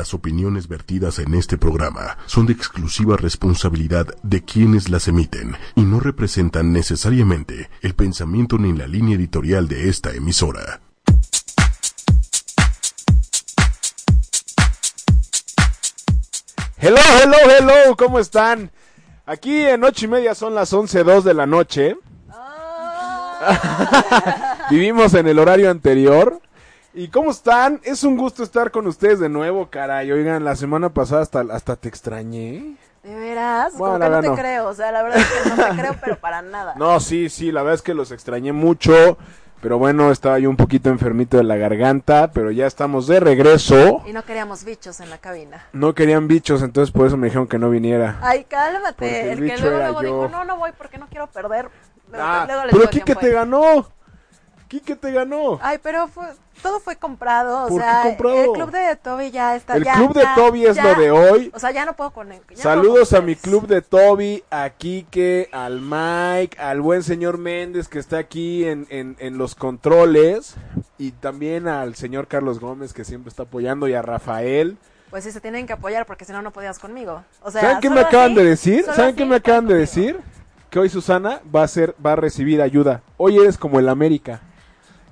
Las opiniones vertidas en este programa son de exclusiva responsabilidad de quienes las emiten y no representan necesariamente el pensamiento ni la línea editorial de esta emisora. Hello, hello, hello, ¿cómo están? Aquí en ocho y media son las once dos de la noche. Vivimos en el horario anterior. ¿Y cómo están? Es un gusto estar con ustedes de nuevo, caray. Oigan, la semana pasada hasta, hasta te extrañé. ¿De veras? Bueno, Como que no te no. creo, o sea, la verdad es que no te creo, pero para nada. No, sí, sí, la verdad es que los extrañé mucho. Pero bueno, estaba yo un poquito enfermito de la garganta, pero ya estamos de regreso. Y no queríamos bichos en la cabina. No querían bichos, entonces por eso me dijeron que no viniera. Ay, cálmate. El el que luego, luego dijo, no, no voy porque no quiero perder. Luego- Ah, luego les pero Kike te ganó. Kike te ganó. Ay, pero fue, todo fue comprado. O ¿Por qué sea, comprado? el club de Toby ya está. El ya, club de Toby es ya. lo de hoy. O sea, ya no puedo con él. ya no Saludos a mi club de Toby, a Kike, al Mike, al buen señor Méndez que está aquí en, en, en los controles y también al señor Carlos Gómez que siempre está apoyando y a Rafael. Pues sí, se tienen que apoyar porque si no, no podías conmigo. O sea, ¿Saben qué me acaban así- de decir? ¿Saben qué me acaban de decir? Que hoy Susana va a ser, va a recibir ayuda. Hoy eres como el América.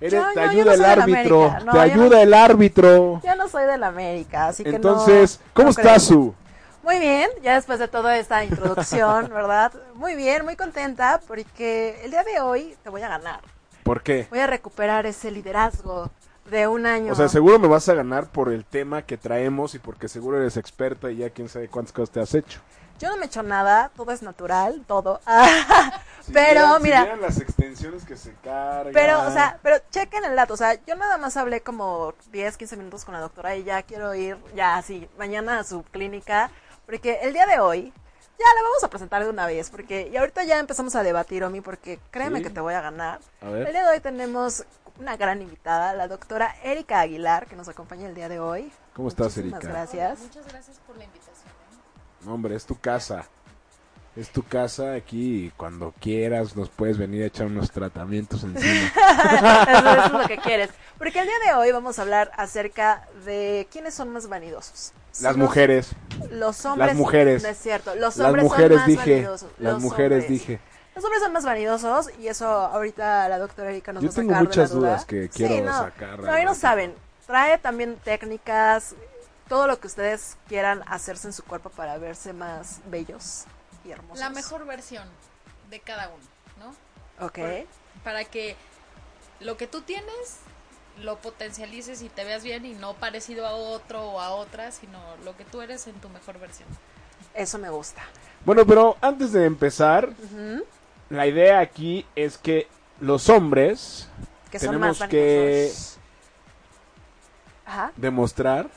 Eres, Yo- te no, ayuda no el del árbitro. No, te ayuda el árbitro. Yo no soy de la América, así que no- Entonces, ¿cómo estás. Su? Muy bien, ya después de toda esta introducción, ¿verdad? Muy bien, muy contenta porque el día de hoy te voy a ganar. ¿Por qué? Voy a recuperar ese liderazgo de un año. O sea, seguro me vas a ganar por el tema que traemos y porque seguro eres experta y ya quién sabe cuántas cosas te has hecho. Yo no me echo nada, todo es natural, todo. pero mira, las extensiones que se cargan. pero, o sea, pero chequen el dato. O sea, yo nada más hablé como 10, 15 minutos con la doctora y ya quiero ir, ya así, mañana a su clínica. Porque el día de hoy, ya la vamos a presentar de una vez. Porque, y ahorita ya empezamos a debatir, Omi, porque créeme Sí. que te voy a ganar. A El ver. día de hoy tenemos una gran invitada, la doctora Erika Aguilar, que nos acompaña el día de hoy. ¿Cómo estás, Muchísimas Erika? gracias. Muchas gracias por la invitación. Hombre, es tu casa. Es tu casa aquí y cuando quieras nos puedes venir a echar unos tratamientos encima. eso, eso es lo que quieres. Porque el día de hoy vamos a hablar acerca de quiénes son más vanidosos. Las Los- mujeres. Los hombres. Las mujeres. No es cierto. Los Las hombres mujeres son más dije. vanidosos. Las Los mujeres hombres. dije. Los hombres son más vanidosos y eso ahorita la doctora Erika nos Yo va a tengo sacar de muchas duda. dudas que Sí, quiero no. sacar. No, ahí no saben. Trae también técnicas, todo lo que ustedes quieran hacerse en su cuerpo para verse más bellos y hermosos. La mejor versión de cada uno, ¿no? Ok. Para que lo que tú tienes lo potencialices y te veas bien y no parecido a otro o a otra, sino lo que tú eres en tu mejor versión. Eso me gusta. Bueno, pero antes de empezar, la idea aquí es que los hombres Que son tenemos más que. Ajá, demostrar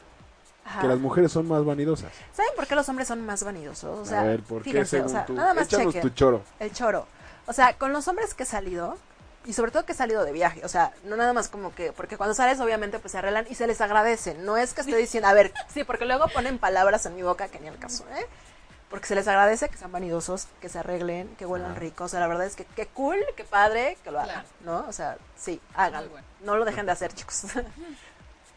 ajá. que las mujeres son más vanidosas. ¿Saben por qué los hombres son más vanidosos? O sea, a ver, ¿por qué según o sea, tú? nada más Échanos chequen. tu choro. El choro. O sea, con los hombres que he salido, y sobre todo que he salido de viaje, o sea, no nada más como que, porque cuando sales obviamente pues se arreglan y se les agradece, no es que esté diciendo, a ver, sí, porque luego ponen palabras en mi boca que ni al caso, ¿eh? Porque se les agradece que sean vanidosos, que se arreglen, que huelan Ajá. rico, o sea, la verdad es que qué cool, qué padre que lo hagan, Claro. ¿no? O sea, sí, háganlo, bueno. no lo dejen de hacer, chicos.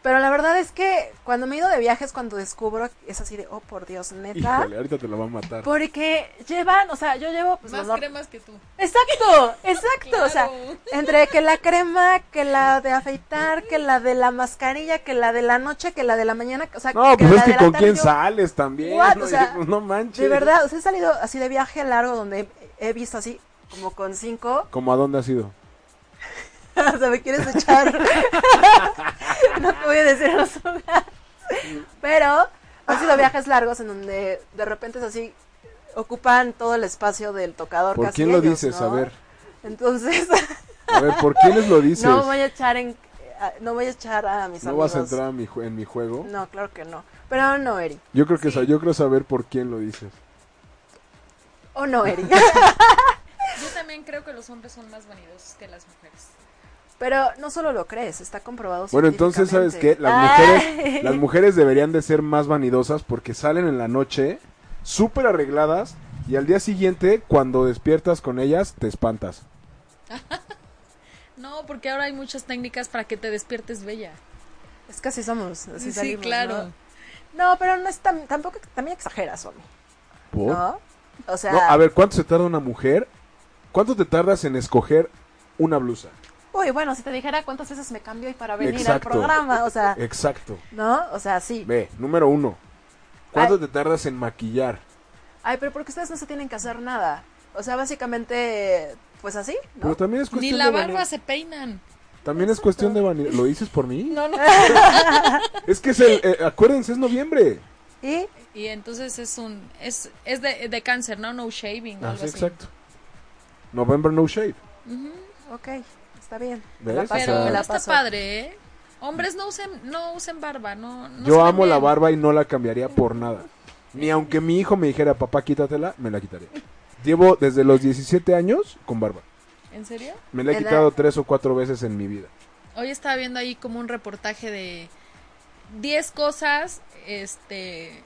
Pero la verdad es que cuando me he ido de viaje es cuando descubro, es así de, oh, por Dios, neta. Híjole, ahorita te lo va a matar. Porque llevan, o sea, yo llevo pues Más los cremas que tú. Exacto, exacto. O sea, entre que la crema, que la de afeitar, que la de la mascarilla, que la de la noche, que la de la mañana, o sea, No, pues la es que con tarde, quién yo- sales también. What? ¿no? O sea, no manches. De verdad, o sea, he salido así de viaje largo donde he visto así como con cinco. ¿Cómo a dónde has ido? o sea, me quieres echar. no te voy a decir los lugares. Pero han sido viajes largos en donde de repente es así ocupan todo el espacio del tocador ¿Por casi quién lo dices? ¿no? A ver. Entonces, A ver, ¿por quiénes lo dices? no voy a echar en a- no voy a echar a mis ¿No amigos. vas a entrar a mi ju- en mi juego? No, claro que no. Pero no, Eri. Yo creo que Sí. sa- yo creo saber por quién lo dices. O no, Eri. Yo también creo que los hombres son más vanidosos que las mujeres. Pero no solo lo crees, está comprobado Bueno, entonces, ¿sabes qué? Las mujeres, las mujeres deberían de ser más vanidosas porque salen en la noche súper arregladas y al día siguiente, cuando despiertas con ellas, te espantas. No, porque ahora hay muchas técnicas para que te despiertes bella. Es que así somos, así Sí, salimos, claro. ¿no? No, pero no es tan, tampoco, también exageras. ¿Por? ¿No? O sea, No, a ver, ¿cuánto se tarda una mujer? ¿Cuánto te tardas en escoger una blusa? Uy, bueno, si te dijera cuántas veces me cambio y para venir Exacto. al programa, o sea, Exacto. ¿no? O sea, sí. Ve, número uno. ¿Cuánto Ay. te tardas en maquillar? Ay, pero porque ustedes no se tienen que hacer nada. O sea, básicamente, pues así, Pero ¿no? también es Ni cuestión la de barba vanidad. se peinan. También es cuestión de vanidad. ¿Lo dices por mí? No, no. Es que es el, eh, acuérdense, es noviembre. Y Y entonces es un es es de, de cáncer, ¿no? No shaving Ah, algo sí, así. exacto. November no shave. Ok, está bien. ¿Ves? Me la paso, Pero me no la está paso. padre, ¿eh? Hombres no usen no usen barba, no, Yo amo la barba y no la cambiaría por nada. Ni aunque mi hijo me dijera, papá, quítatela, me la quitaría. Llevo desde los 17 años con barba. ¿En serio? Me la he ¿En la- quitado tres o cuatro veces en mi vida. Hoy estaba viendo ahí como un reportaje de 10 cosas este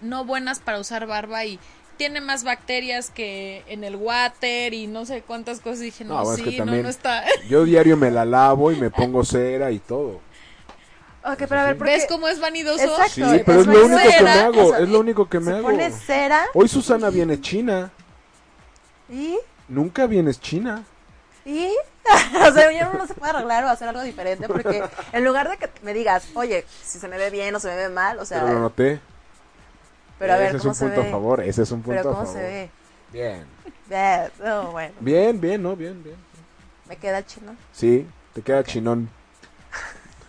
no buenas para usar barba y tiene más bacterias que en el water y no sé cuántas cosas. Dije, no, No, bueno, es sí, que no, también- no está. Yo diario me la lavo y me pongo cera y todo. Ok, pero a ver, ¿por ¿Ves cómo es vanidoso? Exacto. Sí, pero es lo único que me hago. o sea, Es lo único que me hago. pone cera Hoy Susana viene china. y... Nunca vienes china. Y, o sea, ya uno no se puede arreglar o hacer algo diferente porque en lugar de que me digas, oye, si se me ve bien o se me ve mal, o sea, Pero lo noté. Pero a ver, ese es ¿cómo un se punto ve? a favor. Ese es un punto Pero a ¿cómo favor. se ve? Bien. Bien, bueno, Bien, bien, ¿no? Bien, bien. me queda chino. Sí, te queda chinón.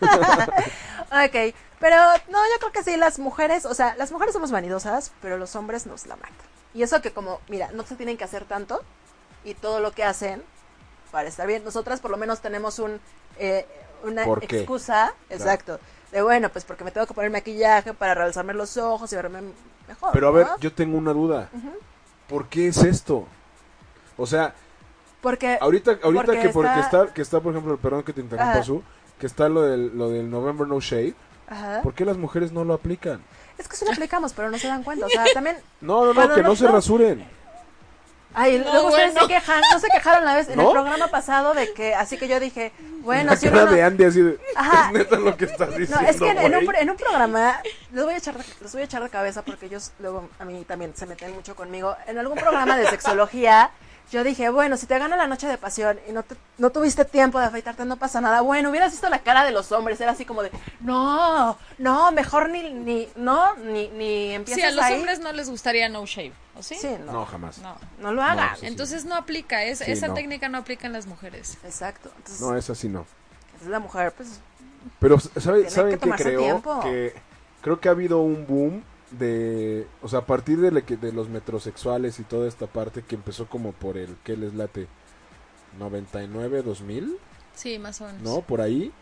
Ok, pero no, yo creo que sí, las mujeres, o sea, las mujeres somos vanidosas, pero los hombres nos la matan. Y eso que como, mira, no se tienen que hacer tanto y todo lo que hacen para estar bien. Nosotras por lo menos tenemos un eh, una excusa, exacto, de bueno, pues porque me tengo que poner maquillaje para realzarme los ojos y verme mejor. Pero a ver, yo tengo una duda. ¿Por qué es esto? O sea, porque ahorita, ahorita porque que porque está- está, que está, por ejemplo, perdón que te interrumpa, Ajá. Su, que está lo del, lo del November No Shave, Ajá. ¿por qué las mujeres no lo aplican? es que sí lo aplicamos, pero no se dan cuenta, o sea, también No, no, no, que no, no, se rasuren. Ay, No, luego ustedes bueno. se quejan, no se quejaron la vez en ¿No? el programa pasado de que, así que yo dije, bueno, La si cara uno no- de Andy así de, Ajá. es neta lo que estás No, diciendo, es que en, en un, güey?" pro- en un programa, les voy, a echar de, les voy a echar de cabeza porque ellos luego a mí también se meten mucho conmigo. En algún programa de sexología, yo dije, bueno, si te gana la noche de pasión y no, te- no tuviste tiempo de afeitarte, no pasa nada. Bueno, hubieras visto la cara de los hombres, era así como de, no, no, mejor ni, ni, no, ni, ni empieces Sí, a los ahí. hombres no les gustaría no shave, ¿o sí? Sí, no, No, jamás. No. no lo hagan. No, sí, sí. Entonces no aplica, es, Sí, esa no. técnica no aplica en las mujeres. Exacto. Entonces, No, es así no. es la mujer, pues, Pero, ¿sabe- Tiene ¿saben que qué creo? tiempo. Que creo que ha habido un boom de, o sea, a partir de, le- que- de los metrosexuales y toda esta parte que empezó como por el, ¿qué les late? 99, 2000, Sí, más o menos. ¿no? Por ahí.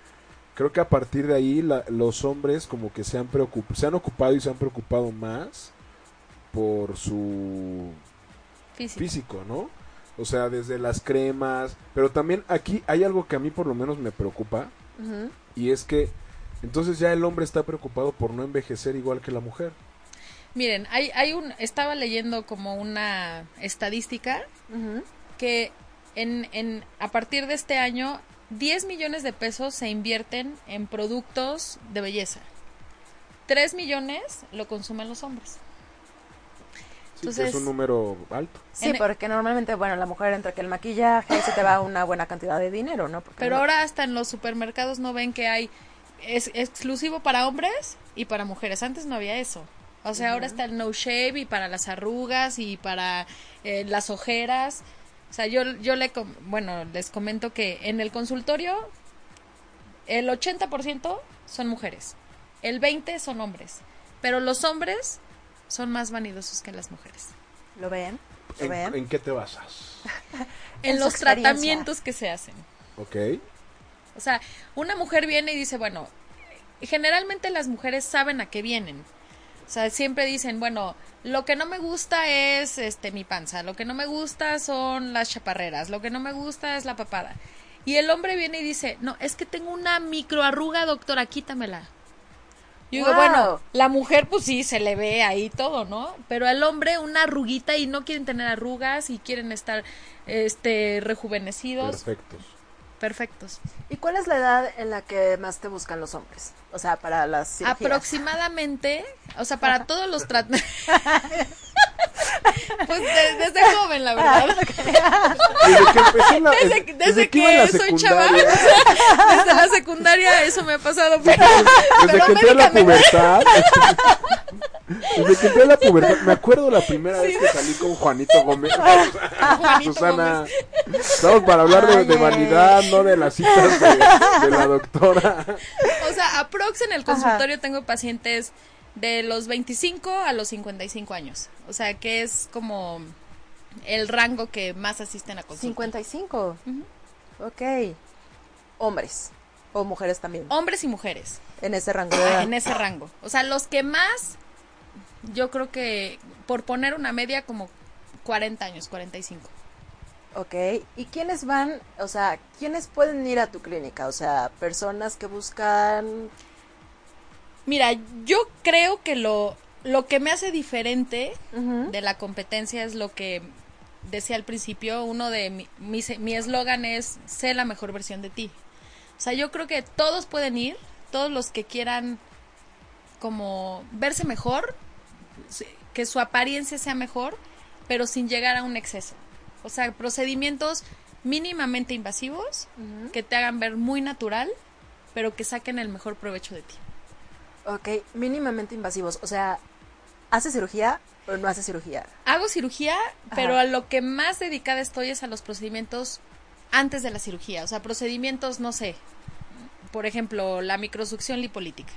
Creo que a partir de ahí la- los hombres como que se han, preocup- se han ocupado y se han preocupado más por su Físico. físico, ¿no? O sea, desde las cremas, pero también aquí hay algo que a mí por lo menos me preocupa y es que entonces ya el hombre está preocupado por no envejecer igual que la mujer. Miren, hay, hay un, estaba leyendo como una estadística que en, en, a partir de este año 10 millones de pesos se invierten en productos de belleza. 3 millones lo consumen los hombres. Sí, Entonces- es un número alto. Sí, En- porque normalmente, bueno, la mujer entre que el maquillaje se te va una buena cantidad de dinero, ¿no? Porque Pero no- ahora hasta en los supermercados no ven que hay es exclusivo para hombres y para mujeres. Antes no había eso. O sea, ahora está el no shave y para las arrugas y para eh, las ojeras. O sea, yo, yo le, com- bueno, les comento que en el consultorio el 80% son mujeres, el 20% son hombres, pero los hombres son más vanidosos que las mujeres. ¿Lo ven? ¿Lo ¿En, ven? en qué te basas? En, los tratamientos que se hacen. ¿Ok? O sea, una mujer viene y dice, bueno, generalmente las mujeres saben a qué vienen. O sea, siempre dicen, bueno, lo que no me gusta es este mi panza, lo que no me gusta son las chaparreras, lo que no me gusta es la papada. Y el hombre viene y dice, no, es que tengo una microarruga, doctora, quítamela. Yo digo, bueno, la mujer pues sí, se le ve ahí todo, ¿no? Pero al hombre una arruguita y no quieren tener arrugas y quieren estar este rejuvenecidos. Perfectos. Perfectos. ¿Y cuál es la edad en la que más te buscan los hombres? O sea, para las cirugías. Aproximadamente, o sea, para todos los tratamientos. pues de- desde joven, la verdad. Desde que empecé la, Desde, que- desde la que soy chava, secundaria, desde la secundaria eso me ha pasado. Pero, Desde pero que entré a la pubertad. Desde que entré a la pubertad. Me acuerdo la primera vez que salí con Juanito Gómez. Juanito Susana. Estamos para hablar de, vanidad, no de las citas de, de la doctora. O sea, aprox en el consultorio tengo pacientes de los 25 a los 55 años. O sea, que es como el rango que más asisten a consulta. 55. Ok. Hombres. O mujeres también. Hombres y mujeres, En ese rango de edad. en ese rango. O sea, los que más, yo creo que, por poner una media, como 40 años, 45. Ok. ¿Y quiénes van? O sea, ¿quiénes pueden ir a tu clínica? O sea, personas que buscan. Mira, yo creo que lo, lo que me hace diferente de la competencia es lo que decía al principio, uno de mi mi eslogan es sé la mejor versión de ti. O sea, yo creo que todos pueden ir, todos los que quieran como verse mejor, que su apariencia sea mejor, pero sin llegar a un exceso. O sea, procedimientos mínimamente invasivos que te hagan ver muy natural, pero que saquen el mejor provecho de ti. Ok. Mínimamente invasivos. O sea, ¿hace cirugía o no hace cirugía? Hago cirugía, pero Ajá. a lo que más dedicada estoy es a los procedimientos antes de la cirugía. O sea, procedimientos, no sé. Por ejemplo, la microsucción lipolítica.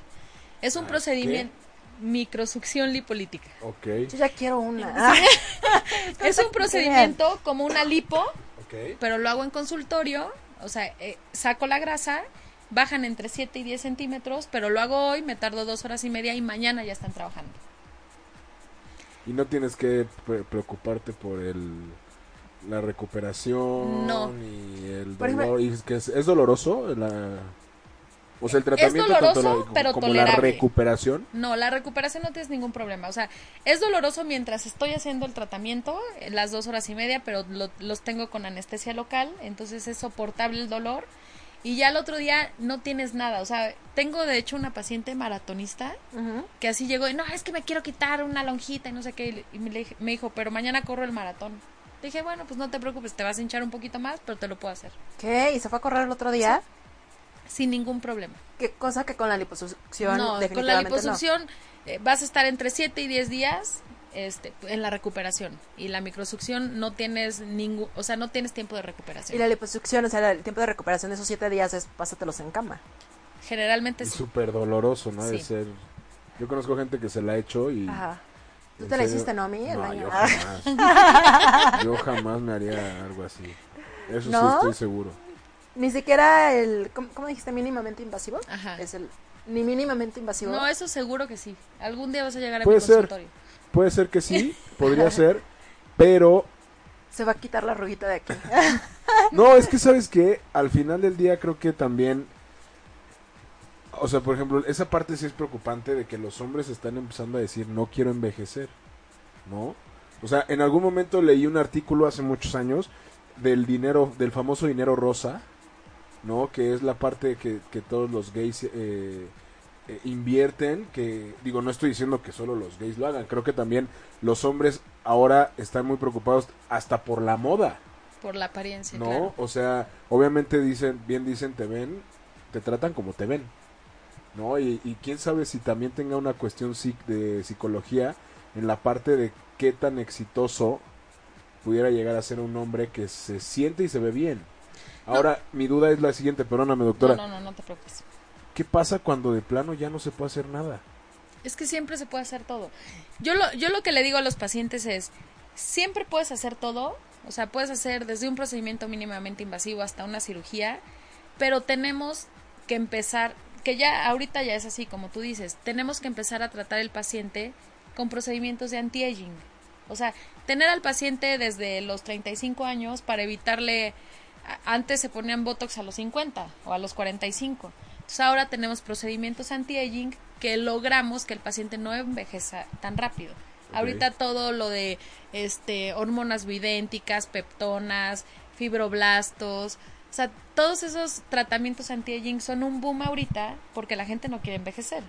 Es un Ah, procedimiento. Microsucción lipolítica. Ok, Yo ya quiero una. Es un procedimiento como una lipo, ok. pero lo hago en consultorio. O sea, eh, saco la grasa, bajan entre 7 y 10 centímetros, pero lo hago hoy, me tardo dos horas y media y mañana ya están trabajando. Y no tienes que pre- preocuparte por el la recuperación No. ni el dolor. Y es, que es, ¿es doloroso la o sea, el tratamiento doloroso, tanto la- pero como tolerable. la recuperación. No, la recuperación no tienes ningún problema. O sea, es doloroso mientras estoy haciendo el tratamiento, eh, las dos horas y media, pero lo- los tengo con anestesia local, entonces es soportable el dolor. Y ya el otro día no tienes nada. O sea, tengo de hecho una paciente maratonista que así llegó y no, es que me quiero quitar una lonjita y no sé qué. Y me, le dije- me dijo, pero mañana corro el maratón. Le dije, bueno, pues no te preocupes, te vas a hinchar un poquito más, pero te lo puedo hacer. ¿Qué? ¿Y se fue a correr el otro día? Sin ningún problema. ¿Qué cosa que con la liposucción No, con la no? liposucción eh, vas a estar entre 7 y 10 días este, en la recuperación. Y la microsucción no tienes ningún, o sea, no tienes tiempo de recuperación. Y la liposucción, o sea, el tiempo de recuperación de esos siete días es pásatelos en cama. Generalmente Es sí. súper doloroso, ¿no? De Sí. ser Yo conozco gente que se la ha hecho y Ajá. ¿Tú ¿En te la hiciste, no, a mí? El No, año- yo jamás. yo jamás me haría algo así. Eso sí estoy seguro. Ni siquiera el, ¿cómo, cómo dijiste? ¿Mínimamente invasivo? Ajá. Es el, ni mínimamente invasivo. No, eso seguro que sí. Algún día vas a llegar a Puede mi ser. consultorio. Puede ser que sí, podría ser, pero Se va a quitar la arruguita de aquí. no, es que sabes que al final del día creo que también o sea, por ejemplo, esa parte sí es preocupante de que los hombres están empezando a decir no quiero envejecer, ¿no? O sea, en algún momento leí un artículo hace muchos años del dinero, del famoso dinero rosa, ¿no? Que es la parte que, que todos los gays eh, eh, invierten, que digo, no estoy diciendo que solo los gays lo hagan, creo que también los hombres ahora están muy preocupados hasta por la moda, Por la apariencia, ¿no? claro. O sea, obviamente dicen, bien dicen, te ven, te tratan como te ven, ¿no? Y, y quién sabe si también tenga una cuestión de psicología en la parte de qué tan exitoso pudiera llegar a ser un hombre que se siente y se ve bien. Ahora, mi duda es la siguiente, perdóname, doctora. No, no, no, no te preocupes. ¿Qué pasa cuando de plano ya no se puede hacer nada? Es que siempre se puede hacer todo. Yo lo, yo lo que le digo a los pacientes es, siempre puedes hacer todo, o sea, puedes hacer desde un procedimiento mínimamente invasivo hasta una cirugía, pero tenemos que empezar, que ya ahorita ya es así como tú dices, tenemos que empezar a tratar el paciente con procedimientos de anti-aging. O sea, tener al paciente desde los 35 años para evitarle, antes se ponían Botox a los 50 o a los 45. Entonces ahora tenemos procedimientos anti-aging que logramos que el paciente no envejeza tan rápido. Ahorita todo lo de este hormonas bioidénticas, peptonas, fibroblastos, O sea, todos esos tratamientos anti-aging son un boom ahorita porque la gente no quiere envejecer.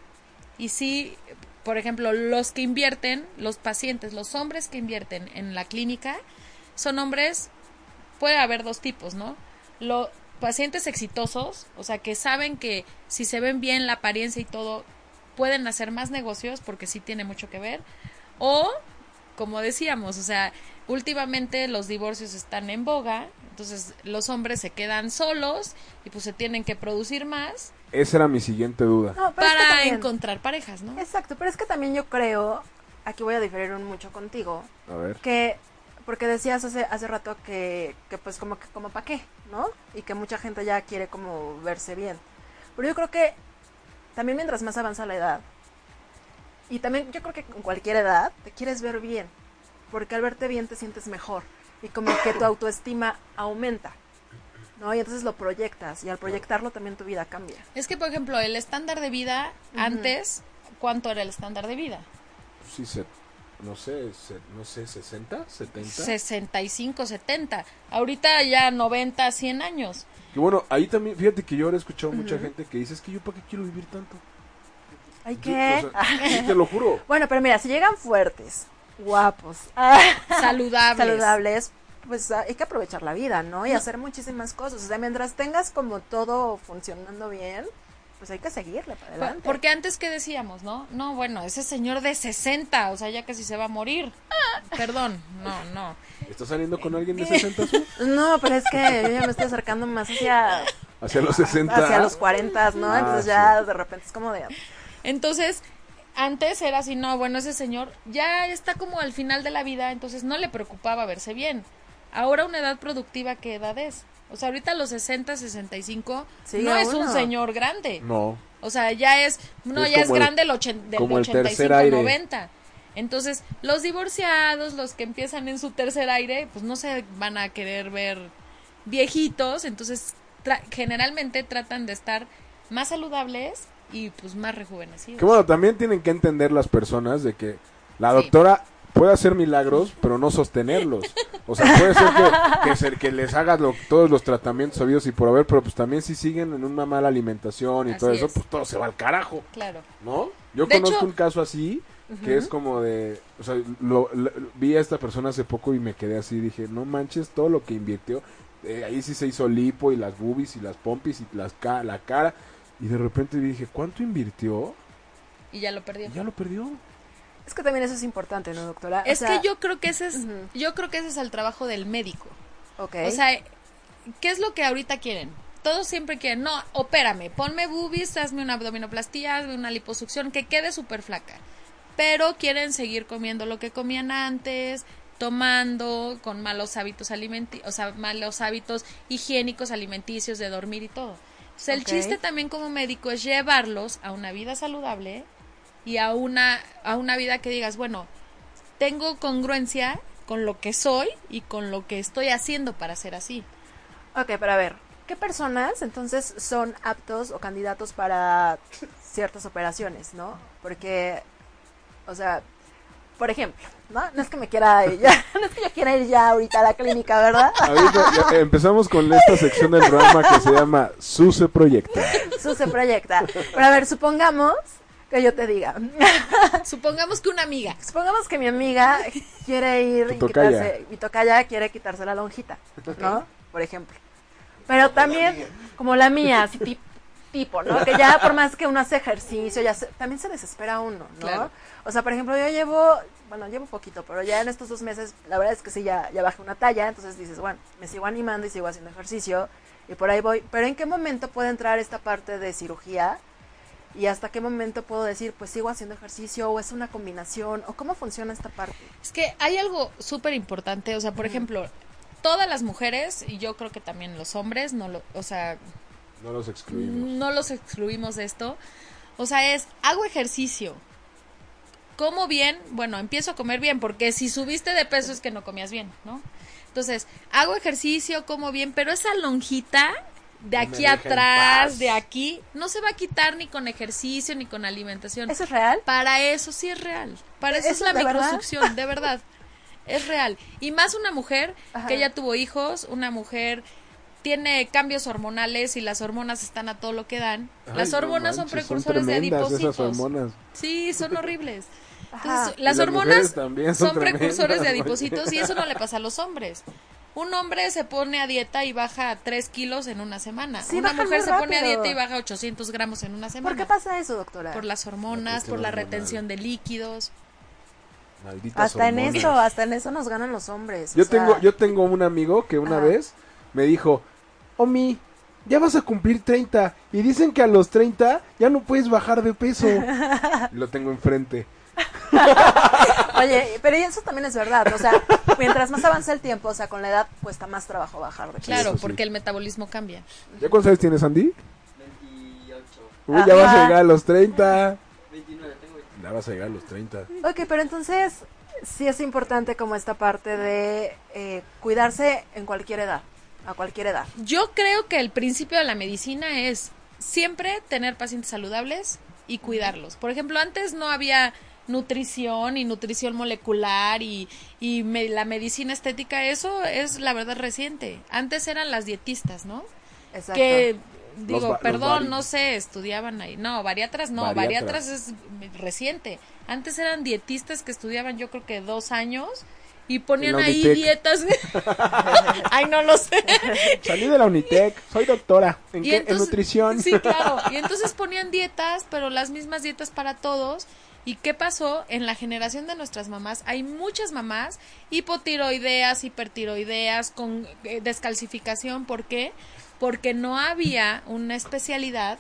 Y sí, por ejemplo, los que invierten, los pacientes, los hombres que invierten en la clínica, son hombres, puede haber dos tipos, ¿no? Los pacientes exitosos, o sea, que saben que si se ven bien la apariencia y todo, pueden hacer más negocios porque sí tiene mucho que ver. O, como decíamos, o sea, últimamente los divorcios están en boga, entonces los hombres se quedan solos y pues se tienen que producir más Esa era mi siguiente duda. No, pero es que para también- encontrar parejas, ¿no? Exacto, pero es que también yo creo, aquí voy a diferir un mucho contigo, A ver. que porque decías hace hace rato que, que pues como que como para qué, ¿no? Y que mucha gente ya quiere como verse bien. Pero yo creo que también mientras más avanza la edad y también yo creo que con cualquier edad te quieres ver bien, porque al verte bien te sientes mejor y como que tu autoestima aumenta. ¿No? Y entonces lo proyectas y al proyectarlo también tu vida cambia. Es que, por ejemplo, el estándar de vida antes, ¿cuánto era el estándar de vida? Sí, se, no sé, se- no sé, 60, 70. 65, 70. Ahorita ya 90, 100 años. Y bueno, ahí también, fíjate que yo ahora he escuchado mucha gente que dice, es que yo para qué quiero vivir tanto. ¿Ay Yo, qué? o sea, sí, te lo juro. Bueno, pero mira, si llegan fuertes, guapos, Saludables. saludables, pues hay que aprovechar la vida, ¿no? Y hacer muchísimas cosas. O sea, mientras tengas como todo funcionando bien, pues hay que seguirle para adelante. Porque antes que decíamos, ¿no? No, bueno, ese señor de 60, o sea, ya casi se va a morir. Perdón, no, no. ¿Estás saliendo con alguien de 60 Su? No, pero es que yo ya me estoy acercando más hacia, Hacia los 60. hacia los 40, ¿no? Ah, Entonces sí. ya de repente es como de... Entonces, antes era así, no, bueno, ese señor ya está como al final de la vida, entonces no le preocupaba verse bien. Ahora una edad productiva, ¿qué edad es? O sea, ahorita a los 60, 65, Sí, no es un señor grande. No. O sea, ya es, no, Es ya es el- grande el, ochen- del como el 85, tercer aire. 90. Entonces, los divorciados, los que empiezan en su tercer aire, pues no se van a querer ver viejitos, entonces tra- generalmente tratan de estar más saludables y pues más rejuvenecidos. Que bueno, también tienen que entender las personas de que la Sí. Puede hacer milagros, pero no sostenerlos. O sea, puede ser que, que, que les haga lo- todos los tratamientos sabidos y por haber, pero pues también si siguen en una mala alimentación y Así todo eso, es. pues todo se va al carajo, Claro. ¿no? Yo De conozco hecho- un caso así, que es como de, o sea, lo, lo- vi a esta persona hace poco y me quedé así, dije, no manches todo lo que invirtió, Eh, ahí sí se hizo lipo y las boobies y las pompis y las ca- la cara, y de repente dije, ¿cuánto invirtió? Y ya lo perdió. Y ya lo perdió. Es que también eso es importante, ¿no, doctora? O Es sea, que yo creo que ese es, yo creo que ese es el trabajo del médico. Ok. O sea, ¿qué es lo que ahorita quieren? Todos siempre quieren, no, opérame, ponme boobies, hazme una abdominoplastía, hazme una liposucción, que quede súper flaca. Pero quieren seguir comiendo lo que comían antes, tomando, con malos hábitos alimenticios, o sea, malos hábitos higiénicos, alimenticios, de dormir y todo. O sea, el chiste también como médico es llevarlos a una vida saludable y a una, a una vida que digas, bueno, tengo congruencia con lo que soy y con lo que estoy haciendo para ser así. Ok, pero a ver, ¿qué personas entonces son aptos o candidatos para ciertas operaciones, no? Porque, o sea, por ejemplo, ¿no? No es que me quiera ir ya, no es que yo quiera ir ya ahorita a la clínica, ¿verdad? Ahorita ya empezamos con esta sección del programa que se llama Suse Proyecta. Eso se proyecta. Pero a ver, supongamos que yo te diga, Supongamos que una amiga. supongamos que mi amiga quiere ir y quitarse, mi tocaya quiere quitarse la lonjita, ¿no? Por ejemplo. Pero también, como la mía, así tip- tipo, ¿no? Que ya por más que uno hace ejercicio, ya se- también se desespera uno, ¿no? Claro. O sea, por ejemplo, yo llevo, bueno, llevo poquito, pero ya en estos dos meses, la verdad es que sí, ya, ya bajé una talla, entonces dices, bueno, me sigo animando y sigo haciendo ejercicio y por ahí voy. Pero ¿en qué momento puede entrar esta parte de cirugía? ¿Y hasta qué momento puedo decir, pues sigo haciendo ejercicio o es una combinación? ¿O cómo funciona esta parte? Es que hay algo súper importante, o sea, por ejemplo, todas las mujeres, y yo creo que también los hombres, no lo, o sea, No los excluimos. no los excluimos de esto. O sea, es, hago ejercicio. Como bien, bueno, empiezo a comer bien, porque si subiste de peso es que no comías bien, ¿no? Entonces, hago ejercicio, como bien, pero esa lonjita de aquí atrás, de aquí, no se va a quitar ni con ejercicio ni con alimentación. ¿Eso es real? Para eso sí es real. Para eso, ¿Eso es la verdad? microsucción, de verdad. Es real. Y más una mujer Ajá. que ya tuvo hijos, una mujer tiene cambios hormonales y las hormonas están a todo lo que dan. Ay, las no hormonas son precursores de adipocitos. hormonas. Sí, son horribles. Entonces, las las hormonas son son precursores de adipocitos y eso no le pasa a los hombres. Un hombre se pone a dieta y baja 3 kilos en una semana. Sí, una mujer se pone a dieta y baja 800 gramos en una semana. ¿Por qué pasa eso, doctora? Por las hormonas, La por la retención de líquidos. Malditas Hasta en eso, hasta en eso nos ganan los hombres. o Yo sea, tengo, yo tengo un amigo que una Ajá. vez me dijo, Omi, ya vas a cumplir 30 y dicen que a los 30 ya no puedes bajar de peso. Lo tengo enfrente. Oye, pero eso también es verdad. O sea, mientras más avanza el tiempo, o sea, con la edad cuesta más trabajo bajar de peso. Claro, sí. porque el metabolismo cambia. ¿Ya cuántos años tienes, Andy? 28, Uy, ya vas a llegar a los 30. 29, tengo 29. Ya vas a llegar a los 30. Ok, pero entonces sí es importante como esta parte de eh, cuidarse en cualquier edad, a cualquier edad. Yo creo que el principio de la medicina es siempre tener pacientes saludables y cuidarlos. Por ejemplo, antes no había nutrición y nutrición molecular y, y me- la medicina estética, eso es la verdad reciente. Antes eran las dietistas, ¿no? Exacto. Que, digo, los perdón, no sé, estudiaban ahí. No, bariatras no, Bariatras. bariatras es reciente. Antes eran dietistas que estudiaban yo creo que dos años y ponían ahí Unitec. dietas. Ay, no lo sé. Salí de la Unitec, soy doctora. ¿En Y qué? entonces- en nutrición. Sí, claro. Y entonces ponían dietas, pero las mismas dietas para todos. ¿Y qué pasó? En la generación de nuestras mamás hay muchas mamás hipotiroideas, hipertiroideas, con eh, descalcificación. ¿Por qué? Porque no había una especialidad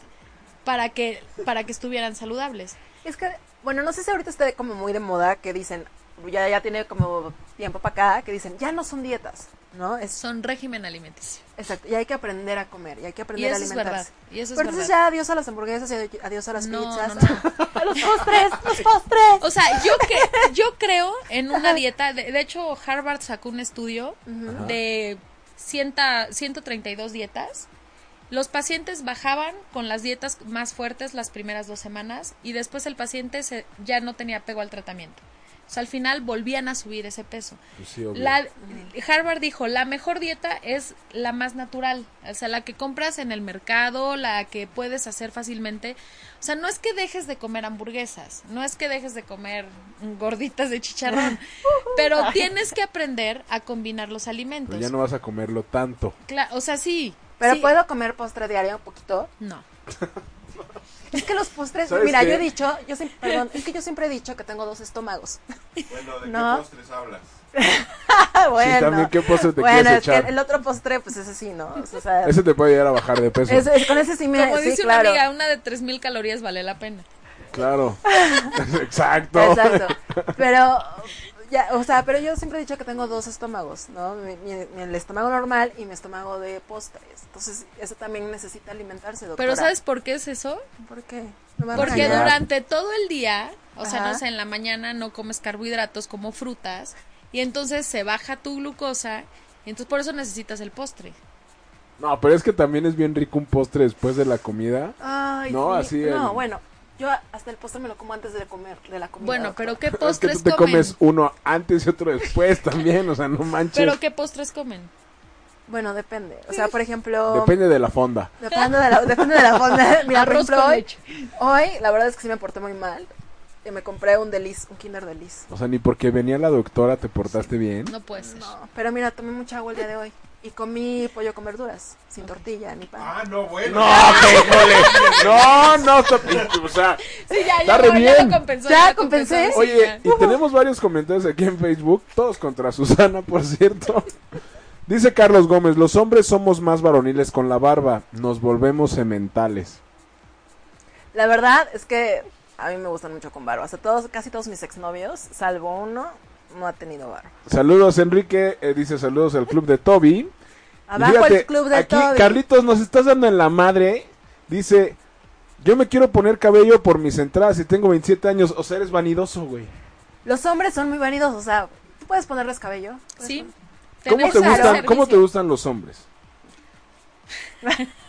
para que, para que estuvieran saludables. Es que, bueno, no sé si ahorita esté como muy de moda que dicen, ya, ya tiene como tiempo para acá, que dicen, ya no son dietas, ¿no? Es Son régimen alimenticio. exacto, y hay que aprender a comer, y hay que Y aprender a eso es verdad. alimentarse. Y eso es Pero entonces verdad. ya adiós a las hamburguesas y adiós a las No, pizzas. no, no. a los postres, los postres. O sea, yo que yo creo en una dieta. De, de hecho, Harvard sacó un estudio Ujú. de 100, 132 dietas. Los pacientes bajaban con las dietas más fuertes las primeras dos semanas y después el paciente se, ya no tenía apego al tratamiento. O sea, al final volvían a subir ese peso. Pues sí, obvio. La, Harvard dijo, la mejor dieta es la más natural, o sea, la que compras en el mercado, la que puedes hacer fácilmente. O sea, no es que dejes de comer hamburguesas, no es que dejes de comer gorditas de chicharrón, pero tienes que aprender a combinar los alimentos. Pero ya no vas a comerlo tanto. Cla- o sea, sí. Pero sí. puedo comer postre diario un poquito. No. Es que los postres, ¿Sabes mira, qué? yo he dicho, yo siempre, perdón, es que yo siempre he dicho que tengo dos estómagos. Bueno, ¿de No. qué postres hablas? Bueno. también, ¿qué postre te bueno, quieres es que echar? el otro postre, pues ese sí, ¿no? O sea, Ese te puede llegar a bajar de peso. con ese sí me, Como sí, dice claro. una amiga, una de 3000 calorías vale la pena. Claro. Exacto. Exacto. Pero, ya, o sea, pero yo siempre he dicho que tengo dos estómagos, ¿no? Mi, mi- mi- el estómago normal y mi estómago de postres. Entonces, eso también necesita alimentarse, doctora. Pero ¿sabes por qué es eso? por qué? ¿No me van a Porque regañar? durante todo el día, o sea, no sé, en la mañana no comes carbohidratos como frutas y entonces se baja tu glucosa y entonces por eso necesitas el postre. No, pero es que también es bien rico un postre después de la comida. Ay, No, sí. así No, el- bueno, yo hasta el postre me lo como antes de comer, de la comida. Bueno, pero ¿qué Es que postres tú te comen? comes uno antes y otro después también, o sea, no manches. Pero ¿qué postres comen? Bueno, depende. O sea, por ejemplo... Depende de la fonda. Depende de la, depende de la fonda. Mira, por Arroz ejemplo, con hoy, leche. hoy, la verdad es que sí me porté muy mal. Y me compré un Deliz, un Kinder Deliz. O sea, ni porque venía la doctora te portaste bien. No puede ser. No, pero mira, tomé mucha agua el día de hoy. Y comí pollo con verduras, sin tortilla ni pan. Ah, no, bueno. No, híjole. No, no, o sea, Sí, ya, Está ya, re ya bien. lo compensó. Ya lo compensó, compensé. sí, Oye, ya. y tenemos varios comentarios aquí en Facebook, todos contra Susana, por cierto. Dice Carlos Gómez, los hombres somos más varoniles con la barba, nos volvemos sementales. La verdad es que a mí me gustan mucho con barba. O sea, todos, casi todos mis exnovios, salvo uno, no ha tenido barba. Saludos Enrique, eh, dice saludos al club de Toby. Abajo fíjate, el club de aquí Toby. Carlitos nos estás dando en la madre, dice, yo me quiero poner cabello por mis entradas y tengo 27 años, o sea, eres vanidoso, güey. Los hombres son muy vanidos, o sea, ¿tú puedes ponerles cabello? ¿Puedes Sí. poner- ¿Cómo te, gustan. ¿Cómo te gustan los hombres?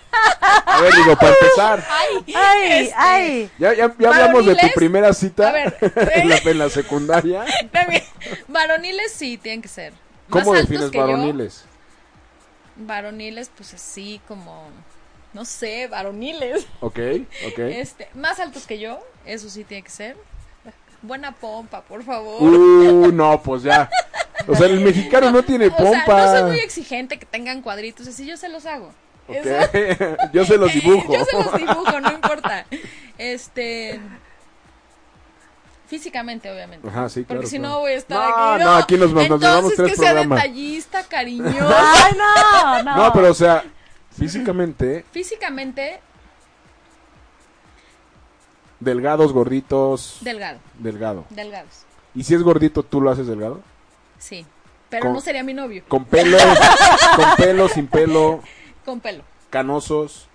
A ver, digo, para empezar. Ay, ¡Ay! este, ¡Ay! Ya, ya, ya hablamos de tu primera cita A ver, en, la, en la secundaria. también, Varoniles sí tienen que ser. Más ¿Cómo altos defines yo. varoniles? Varoniles, pues así como, no sé, varoniles. Ok, ok. Este, más altos que yo, eso sí tiene que ser. Buena pompa, por favor. Uh, no, pues ya. O sea, el mexicano no tiene o sea, no pompa. soy muy exigente que tengan cuadritos, así yo se los hago. Yo se los dibujo. Yo se los dibujo, no importa. Este. Físicamente, obviamente. Ajá, sí, claro. Porque si claro. no voy a estar No, aquí. no, aquí nos- nos Entonces, tres que sea programas. detallista, cariñoso. Ay, no, no. No, pero o sea, físicamente, Físicamente, delgados, gorditos. delgado. delgado. Delgados. ¿Y si es gordito, tú lo haces delgado? Sí. Pero Con- no sería mi novio. Con pelo, con pelo, sin pelo, Con pelo. canosos.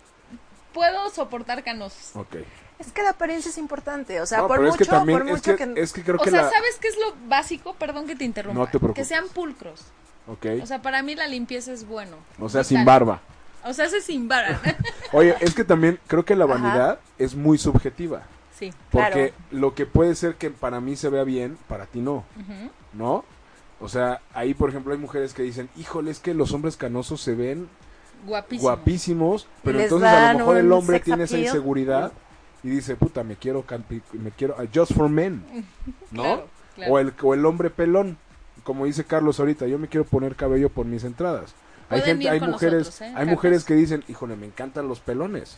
Puedo soportar canosos. Ok. Es que la apariencia es importante, o sea, No, por mucho, es que también, por es mucho que, que... es que creo O que sea, la... ¿sabes qué es lo básico? Perdón que te interrumpa. No te preocupes. Que sean pulcros. Ok. O sea, para mí la limpieza es bueno. O sea, sin barba. O sea, ese sin barba. Oye, es que también creo que la Ajá. vanidad es muy subjetiva. sí. Porque lo que puede ser que para mí se vea bien, para ti no. ¿no? O sea, ahí por ejemplo hay mujeres que dicen, híjole, es que los hombres canosos se ven Guapísimo. guapísimos, pero les entonces a lo mejor el hombre tiene esa inseguridad y dice, puta, me quiero, campi- me quiero, uh, just for men, ¿no? Claro, claro. O, el, o el hombre pelón, como dice Carlos ahorita, yo me quiero poner cabello por mis entradas. Hay gente, ir hay mujeres, nosotros, ¿eh, hay Carlos? mujeres que dicen, híjole, me encantan los pelones.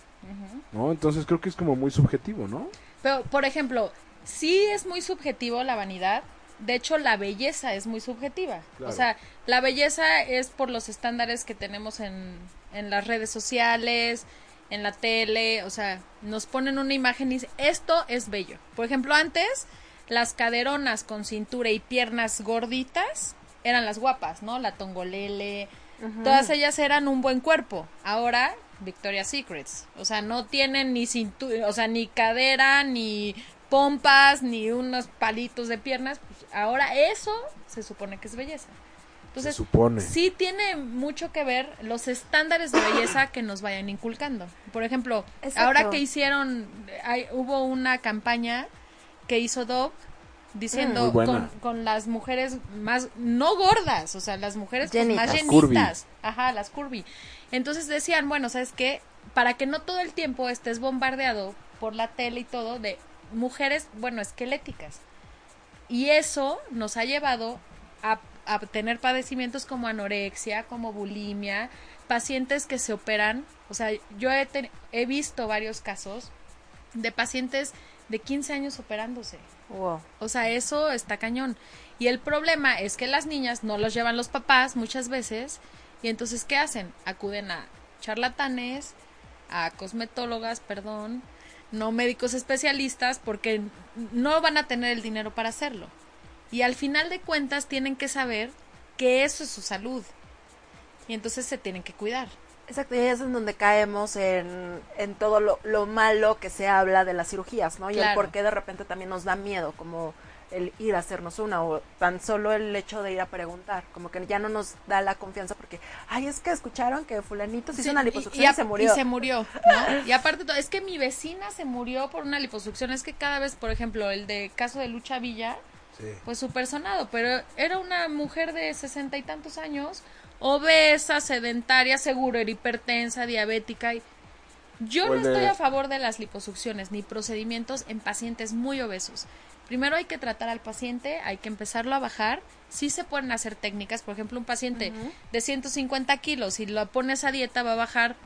¿no? Entonces creo que es como muy subjetivo, ¿no? Pero, por ejemplo, sí es muy subjetivo la vanidad. De hecho, la belleza es muy subjetiva. Claro. O sea, la belleza es por los estándares que tenemos en, en las redes sociales, en la tele. O sea, nos ponen una imagen y dicen, esto es bello. Por ejemplo, antes, las caderonas con cintura y piernas gorditas eran las guapas, ¿no? La tongolele. Todas ellas eran un buen cuerpo. Ahora, Victoria's Secrets. O sea, no tienen ni cintura, o sea, ni cadera, ni pompas, ni unos palitos de piernas. Ahora eso se supone que es belleza. Entonces, Se supone. sí tiene mucho que ver los estándares de belleza que nos vayan inculcando. Por ejemplo, Exacto. ahora que hicieron, hay- hubo una campaña que hizo Dove Mm, diciendo buena. con, con las mujeres más, no gordas, o sea, las mujeres pues, más Llenitas. Ajá, las curvy. Entonces decían, bueno, ¿sabes qué? Para que no todo el tiempo estés bombardeado por la tele y todo de mujeres, bueno, esqueléticas. Y eso nos ha llevado a, a tener padecimientos como anorexia, como bulimia, pacientes que se operan. O sea, yo he, ten- he visto varios casos de pacientes de 15 años operándose. Wow. O sea, eso está cañón. Y el problema es que las niñas no los llevan los papás muchas veces. Y entonces, ¿qué hacen? Acuden a charlatanes, a cosmetólogas, perdón, no médicos especialistas, porque no van a tener el dinero para hacerlo. Y al final de cuentas tienen que saber que eso es su salud. Y entonces se tienen que cuidar. Exacto, y es en donde caemos en, en todo lo, lo malo que se habla de las cirugías, ¿no? Y el por qué de repente también nos da miedo, como el ir a hacernos una, o tan solo el hecho de ir a preguntar, como que ya no nos da la confianza porque, ay, es que escucharon que fulanito se hizo Sí, una y- liposucción y, a- se murió. Y se murió, ¿no? Y aparte, todo, es que mi vecina se murió por una liposucción. Es que cada vez, por ejemplo, el de caso de Lucha Villa, pues súper sonado, pero era una mujer de sesenta y tantos años, obesa, sedentaria, seguro, era hipertensa, diabética. Y yo no estoy a favor de las liposucciones ni procedimientos en pacientes muy obesos. Primero hay que tratar al paciente, hay que empezarlo a bajar. Sí se pueden hacer técnicas, por ejemplo, un paciente de 150 kilos, si lo pones a dieta va a bajar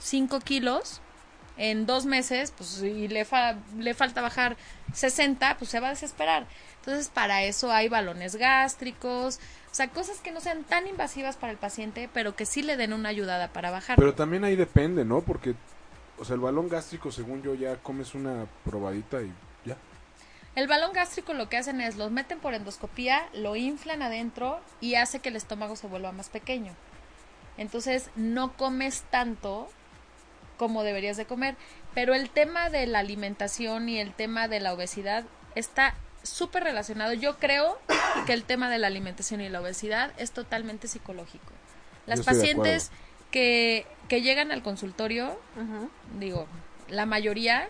5 kilos en dos meses, pues y le, fa- le falta bajar 60, pues se va a desesperar. Entonces, para eso hay balones gástricos, o sea, cosas que no sean tan invasivas para el paciente, pero que sí le den una ayudada para bajar. Pero también ahí depende, ¿no? Porque, o sea, el balón gástrico, según yo, ya comes una probadita y ya. El balón gástrico lo que hacen es los meten por endoscopía, lo inflan adentro y hace que el estómago se vuelva más pequeño. Entonces no comes tanto como deberías de comer. Pero el tema de la alimentación y el tema de la obesidad está súper relacionado. Yo creo que el tema de la alimentación y la obesidad es totalmente psicológico. Las de pacientes que, que llegan al consultorio, digo, la mayoría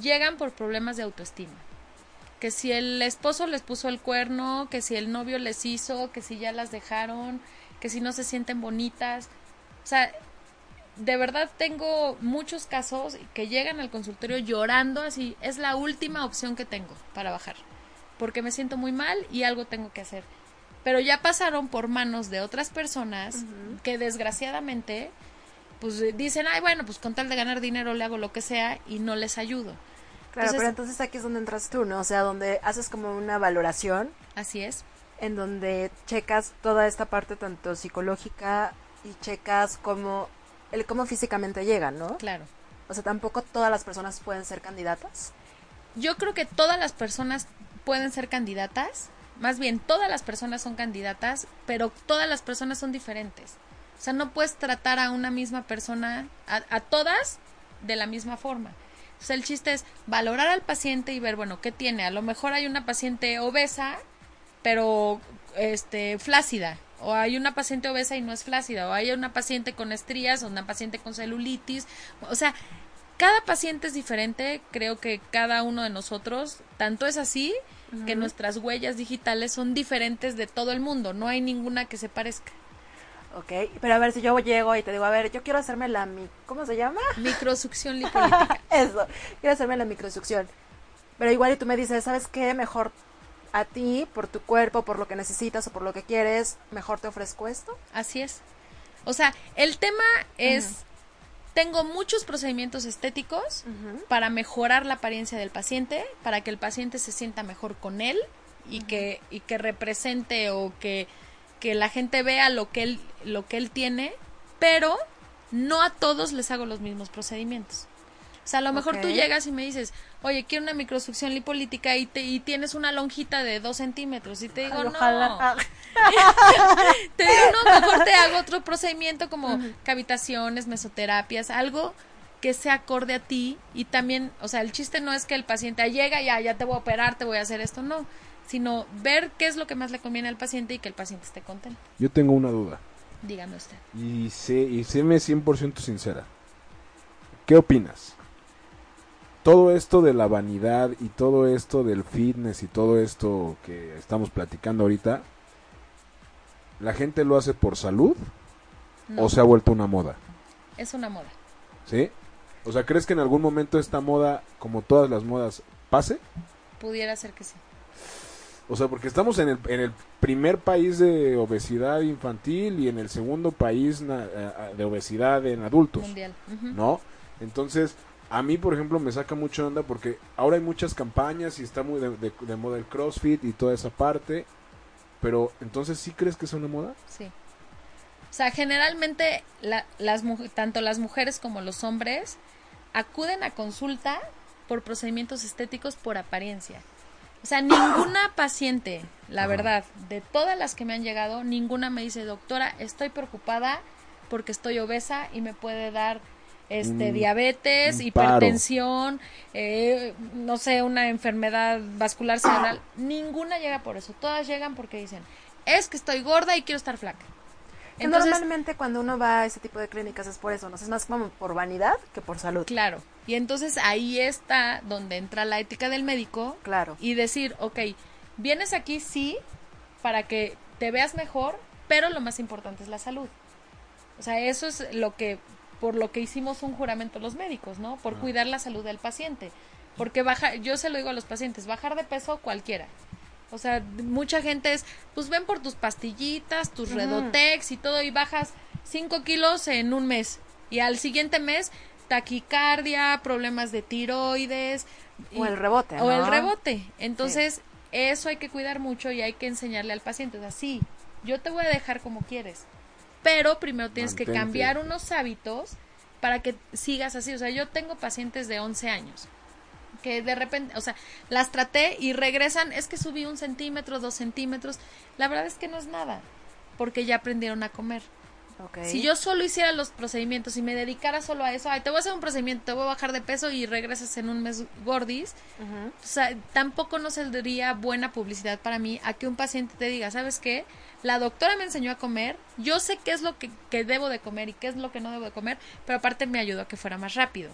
llegan por problemas de autoestima. Que si el esposo les puso el cuerno, que si el novio les hizo, que si ya las dejaron, que si no se sienten bonitas. O sea, de verdad tengo muchos casos que llegan al consultorio llorando así, es la última opción que tengo para bajar, porque me siento muy mal y algo tengo que hacer. Pero ya pasaron por manos de otras personas que desgraciadamente pues dicen, ay, bueno, pues con tal de ganar dinero le hago lo que sea y no les ayudo. Claro, Entonces- pero entonces aquí es donde entras tú, ¿no? O sea, donde haces como una valoración Así es. en donde checas toda esta parte tanto psicológica y checas cómo el cómo físicamente llegan, ¿no? Claro. O sea, tampoco todas las personas pueden ser candidatas. Yo creo que todas las personas pueden ser candidatas, más bien todas las personas son candidatas, pero todas las personas son diferentes. O sea, no puedes tratar a una misma persona, a, a todas, de la misma forma. O sea, el chiste es valorar al paciente y ver, bueno, ¿qué tiene? A lo mejor hay una paciente obesa, pero este flácida, o hay una paciente obesa y no es flácida, o hay una paciente con estrías, o una paciente con celulitis, o sea, cada paciente es diferente, creo que cada uno de nosotros, tanto es así que nuestras huellas digitales son diferentes de todo el mundo, no hay ninguna que se parezca. Ok, pero a ver si yo llego y te digo, a ver, yo quiero hacerme la mi... ¿Cómo se llama? Microsucción lipolítica. Eso, quiero hacerme la microsucción. Pero igual y tú me dices, ¿sabes qué? Mejor a ti, por tu cuerpo, por lo que necesitas o por lo que quieres, mejor te ofrezco esto. Así es. O sea, el tema es, tengo muchos procedimientos estéticos para mejorar la apariencia del paciente, para que el paciente se sienta mejor con él y que y que represente o que, que la gente vea lo que él lo que él tiene, pero no a todos les hago los mismos procedimientos. O sea, a lo mejor tú llegas y me dices, oye, quiero una microsucción lipolítica y, te, y tienes una lonjita de dos centímetros. Y te digo, Ay, no. ojalá. Ah, Te digo, no, mejor te hago otro procedimiento como cavitaciones, mesoterapias, algo que sea acorde a ti y también, o sea, el chiste no es que el paciente llega ya, ya te voy a operar, te voy a hacer esto, no, sino ver qué es lo que más le conviene al paciente y que el paciente esté contento. Yo tengo una duda. Dígame usted. Y sé, y séme 100% sincera. ¿Qué opinas? Todo esto de la vanidad y todo esto del fitness y todo esto que estamos platicando ahorita, ¿la gente lo hace por salud No, o se ha vuelto una moda? es una moda. ¿Sí? O sea, ¿crees que en algún momento esta moda, como todas las modas, pase? Pudiera ser que sí. O sea, porque estamos en el, en el primer país de obesidad infantil y en el segundo país na- eh, de obesidad en adultos. Mundial. ¿no? Entonces, a mí, por ejemplo, me saca mucho onda porque ahora hay muchas campañas y está muy de, de- de moda el CrossFit y toda esa parte. Pero, entonces, ¿sí crees que es una moda? Sí. O sea, generalmente la- las tanto las mujeres como los hombres acuden a consulta por procedimientos estéticos por apariencia. O sea, ninguna paciente, la verdad, de todas las que me han llegado, ninguna me dice, doctora, estoy preocupada porque estoy obesa y me puede dar este Un- diabetes, hipertensión, eh, no sé, una enfermedad vascular cerebral. Ninguna llega por eso. Todas llegan porque dicen, es que estoy gorda y quiero estar flaca. Entonces, normalmente cuando uno va a ese tipo de clínicas es por eso, ¿no? Es más como por vanidad que por salud. claro. Y entonces ahí está donde entra la ética del médico Claro. y decir, ok, vienes aquí sí para que te veas mejor, pero lo más importante es la salud. O sea, eso es lo que, por lo que hicimos un juramento los médicos, ¿no? Por cuidar la salud del paciente. Porque bajar, yo se lo digo a los pacientes, bajar de peso cualquiera. O sea, mucha gente es, pues ven por tus pastillitas, tus. Redotex y todo y bajas 5 kilos en un mes. Y al siguiente mes, taquicardia, problemas de tiroides. y- O el rebote, O el rebote. Entonces, eso hay que cuidar mucho y hay que enseñarle al paciente. O sea, sí, yo te voy a dejar como quieres. Pero primero tienes que cambiar unos hábitos para que sigas así. O sea, yo tengo pacientes de 11 años que de repente, o sea, las traté y regresan, es que subí un centímetro, dos centímetros. La verdad es que no es nada, porque ya aprendieron a comer. Si yo solo hiciera los procedimientos y me dedicara solo a eso, ay, te voy a hacer un procedimiento, te voy a bajar de peso y regresas en un mes gordis, o sea, tampoco nos saldría buena publicidad para mí a que un paciente te diga, ¿sabes qué? La doctora me enseñó a comer, yo sé qué es lo que, que debo de comer y qué es lo que no debo de comer, pero aparte me ayudó a que fuera más rápido.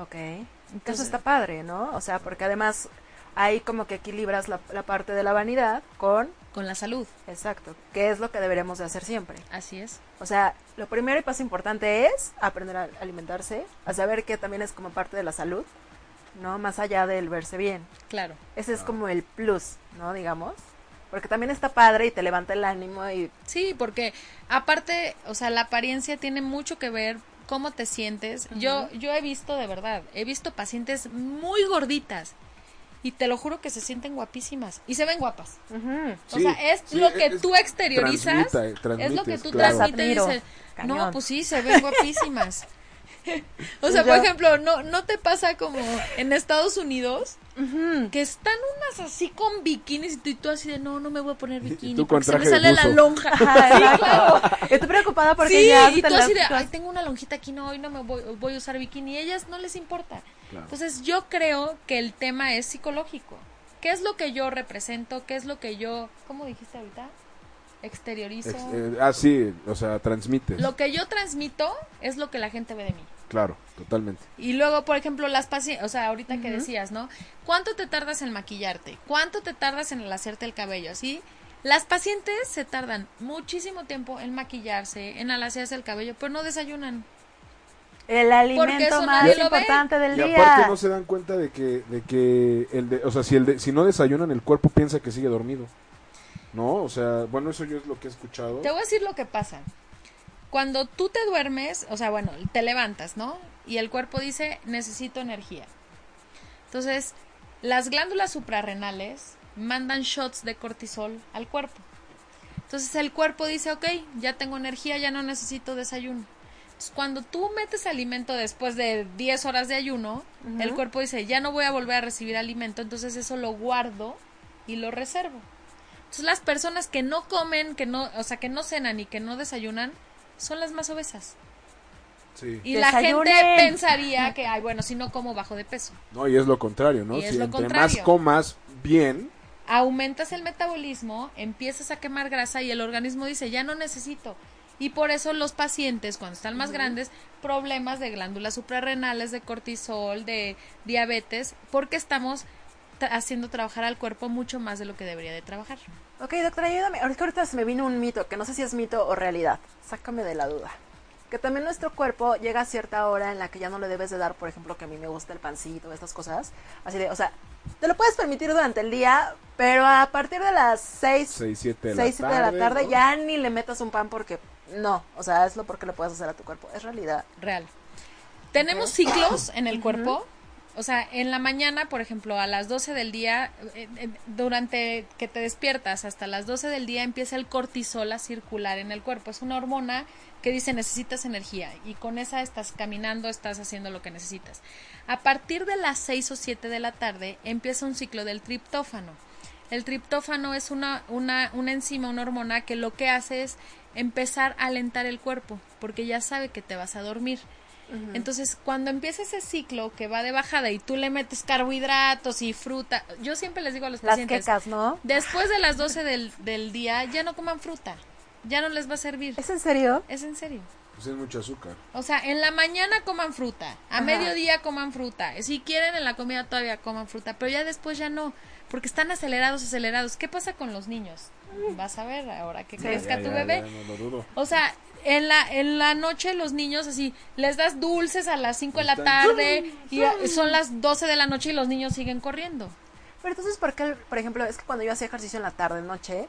Ok. Eso Entonces- está padre, ¿no? O sea, porque además, ahí como que equilibras la, la parte de la vanidad con, Con la salud. exacto, que es lo que deberíamos de hacer siempre. Así es. O sea, lo primero y paso importante es aprender a alimentarse, a saber que también es como parte de la salud, ¿no? Más allá del verse bien. Claro. Ese es como el plus, ¿no? Digamos. Porque también está padre y te levanta el ánimo y Sí, porque aparte, o sea, la apariencia tiene mucho que ver cómo te sientes. Yo yo he visto de verdad, he visto pacientes muy gorditas y te lo juro que se sienten guapísimas y se ven guapas. O Sí, sea, es sí, lo que es- tú exteriorizas, transmita- es lo que tú claro. transmites y dices, no, pues sí, se ven guapísimas. o sea, Yo- por ejemplo, no no te pasa como en Estados Unidos que están unas así con bikinis y tú, y tú así de no, no me voy a poner bikini tú porque se me sale la lonja. Ajá, Sí, claro. Estoy preocupada porque sí, ya y tú así de, ay, tengo una lonjita aquí, no, hoy no me voy, voy a usar bikini. Y ellas no les importa. Claro. Entonces, yo creo que el tema es psicológico. ¿Qué es lo que yo represento? ¿Qué es lo que yo, ¿cómo dijiste ahorita? Exteriorizo. Ex- eh, ah, sí, o sea, transmites. Lo que yo transmito es lo que la gente ve de mí. Claro, totalmente. Y luego, por ejemplo, las pacientes, o sea, ahorita que decías, ¿no? ¿Cuánto te tardas en maquillarte? ¿Cuánto te tardas en el hacerte el cabello? Así, las pacientes se tardan muchísimo tiempo en maquillarse, en alaciarse el cabello, pero no desayunan. El alimento más ve. importante del Y día. aparte no se dan cuenta de que, de que el de, o sea, si el de, si no desayunan el cuerpo piensa que sigue dormido. No, o sea, bueno, eso yo es lo que he escuchado. Te voy a decir lo que pasa. Cuando tú te duermes, o sea, bueno, te levantas, ¿no? Y el cuerpo dice, necesito energía. Entonces, las glándulas suprarrenales mandan shots de cortisol al cuerpo. Entonces, el cuerpo dice, ok, ya tengo energía, ya no necesito desayuno. Entonces, cuando tú metes alimento después de 10 horas de ayuno, el cuerpo dice, ya no voy a volver a recibir alimento, entonces eso lo guardo y lo reservo. Entonces las personas que no comen, que no, o sea, que no cenan y que no desayunan, son las más obesas. Sí. Y la gente pensaría que, ay, bueno, si no como bajo de peso. No, y es lo contrario, ¿no? Y es si lo entre contrario. más comas bien, Aumentas el metabolismo, empiezas a quemar grasa y el organismo dice, ya no necesito. Y por eso los pacientes, cuando están más grandes, problemas de glándulas suprarrenales, de cortisol, de diabetes, porque estamos tra- haciendo trabajar al cuerpo mucho más de lo que debería de trabajar. Ok, doctora, ayúdame. Ahorita, ahorita se me vino un mito, que no sé si es mito o realidad. Sácame de la duda. Que también nuestro cuerpo llega a cierta hora en la que ya no le debes de dar, por ejemplo, que a mí me gusta el pancito, estas cosas. Así de, o sea, te lo puedes permitir durante el día, pero a partir de las 6, 6, 7 de, 6, la 7 de la tarde, tarde ¿no? ya ni le metas un pan porque no. O sea, es lo porque lo puedes hacer a tu cuerpo. Es realidad. real. Tenemos ciclos en el cuerpo. O sea, en la mañana, por ejemplo, a las 12 del día, eh, eh, durante que te despiertas hasta las 12 del día empieza el cortisol a circular en el cuerpo. Es una hormona que dice necesitas energía y con esa estás caminando, estás haciendo lo que necesitas. A partir de las 6 o 7 de la tarde empieza un ciclo del triptófano. El triptófano es una, una, una enzima, una hormona que lo que hace es empezar a alentar el cuerpo porque ya sabe que te vas a dormir. Entonces, cuando empieza ese ciclo que va de bajada y tú le metes carbohidratos y fruta, yo siempre les digo a los Las pacientes, quecas, ¿no? después de las 12 del, del día ya no coman fruta, ya no les va a servir. ¿Es en serio? Es en serio. Pues es mucho azúcar. O sea, en la mañana coman fruta, a Ajá. mediodía coman fruta, si quieren en la comida todavía coman fruta, pero ya después ya no, porque están acelerados, acelerados. ¿Qué pasa con los niños? Vas a ver ahora que crezca Ya, tu ya, bebé. ya, no lo dudo. O sea, en la, en la noche los niños así, les das dulces a las 5 de la tarde y son las 12 de la noche y los niños siguen corriendo. Pero entonces, ¿por qué, por ejemplo, es que cuando yo hacía ejercicio en la tarde, noche,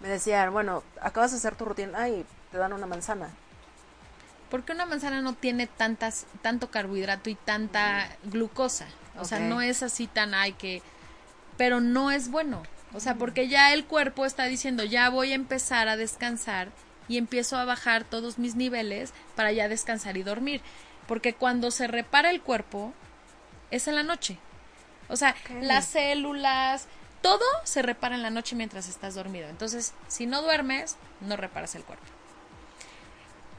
me decían, bueno, acabas de hacer tu rutina y te dan una manzana. Porque una manzana no tiene tantas, tanto carbohidrato y tanta glucosa. O sea, no es así tan ay que. Pero no es bueno. O sea, porque ya el cuerpo está diciendo, ya voy a empezar a descansar y empiezo a bajar todos mis niveles para ya descansar y dormir. Porque cuando se repara el cuerpo, es en la noche. O sea, las células, todo se repara en la noche mientras estás dormido. Entonces, si no duermes, no reparas el cuerpo.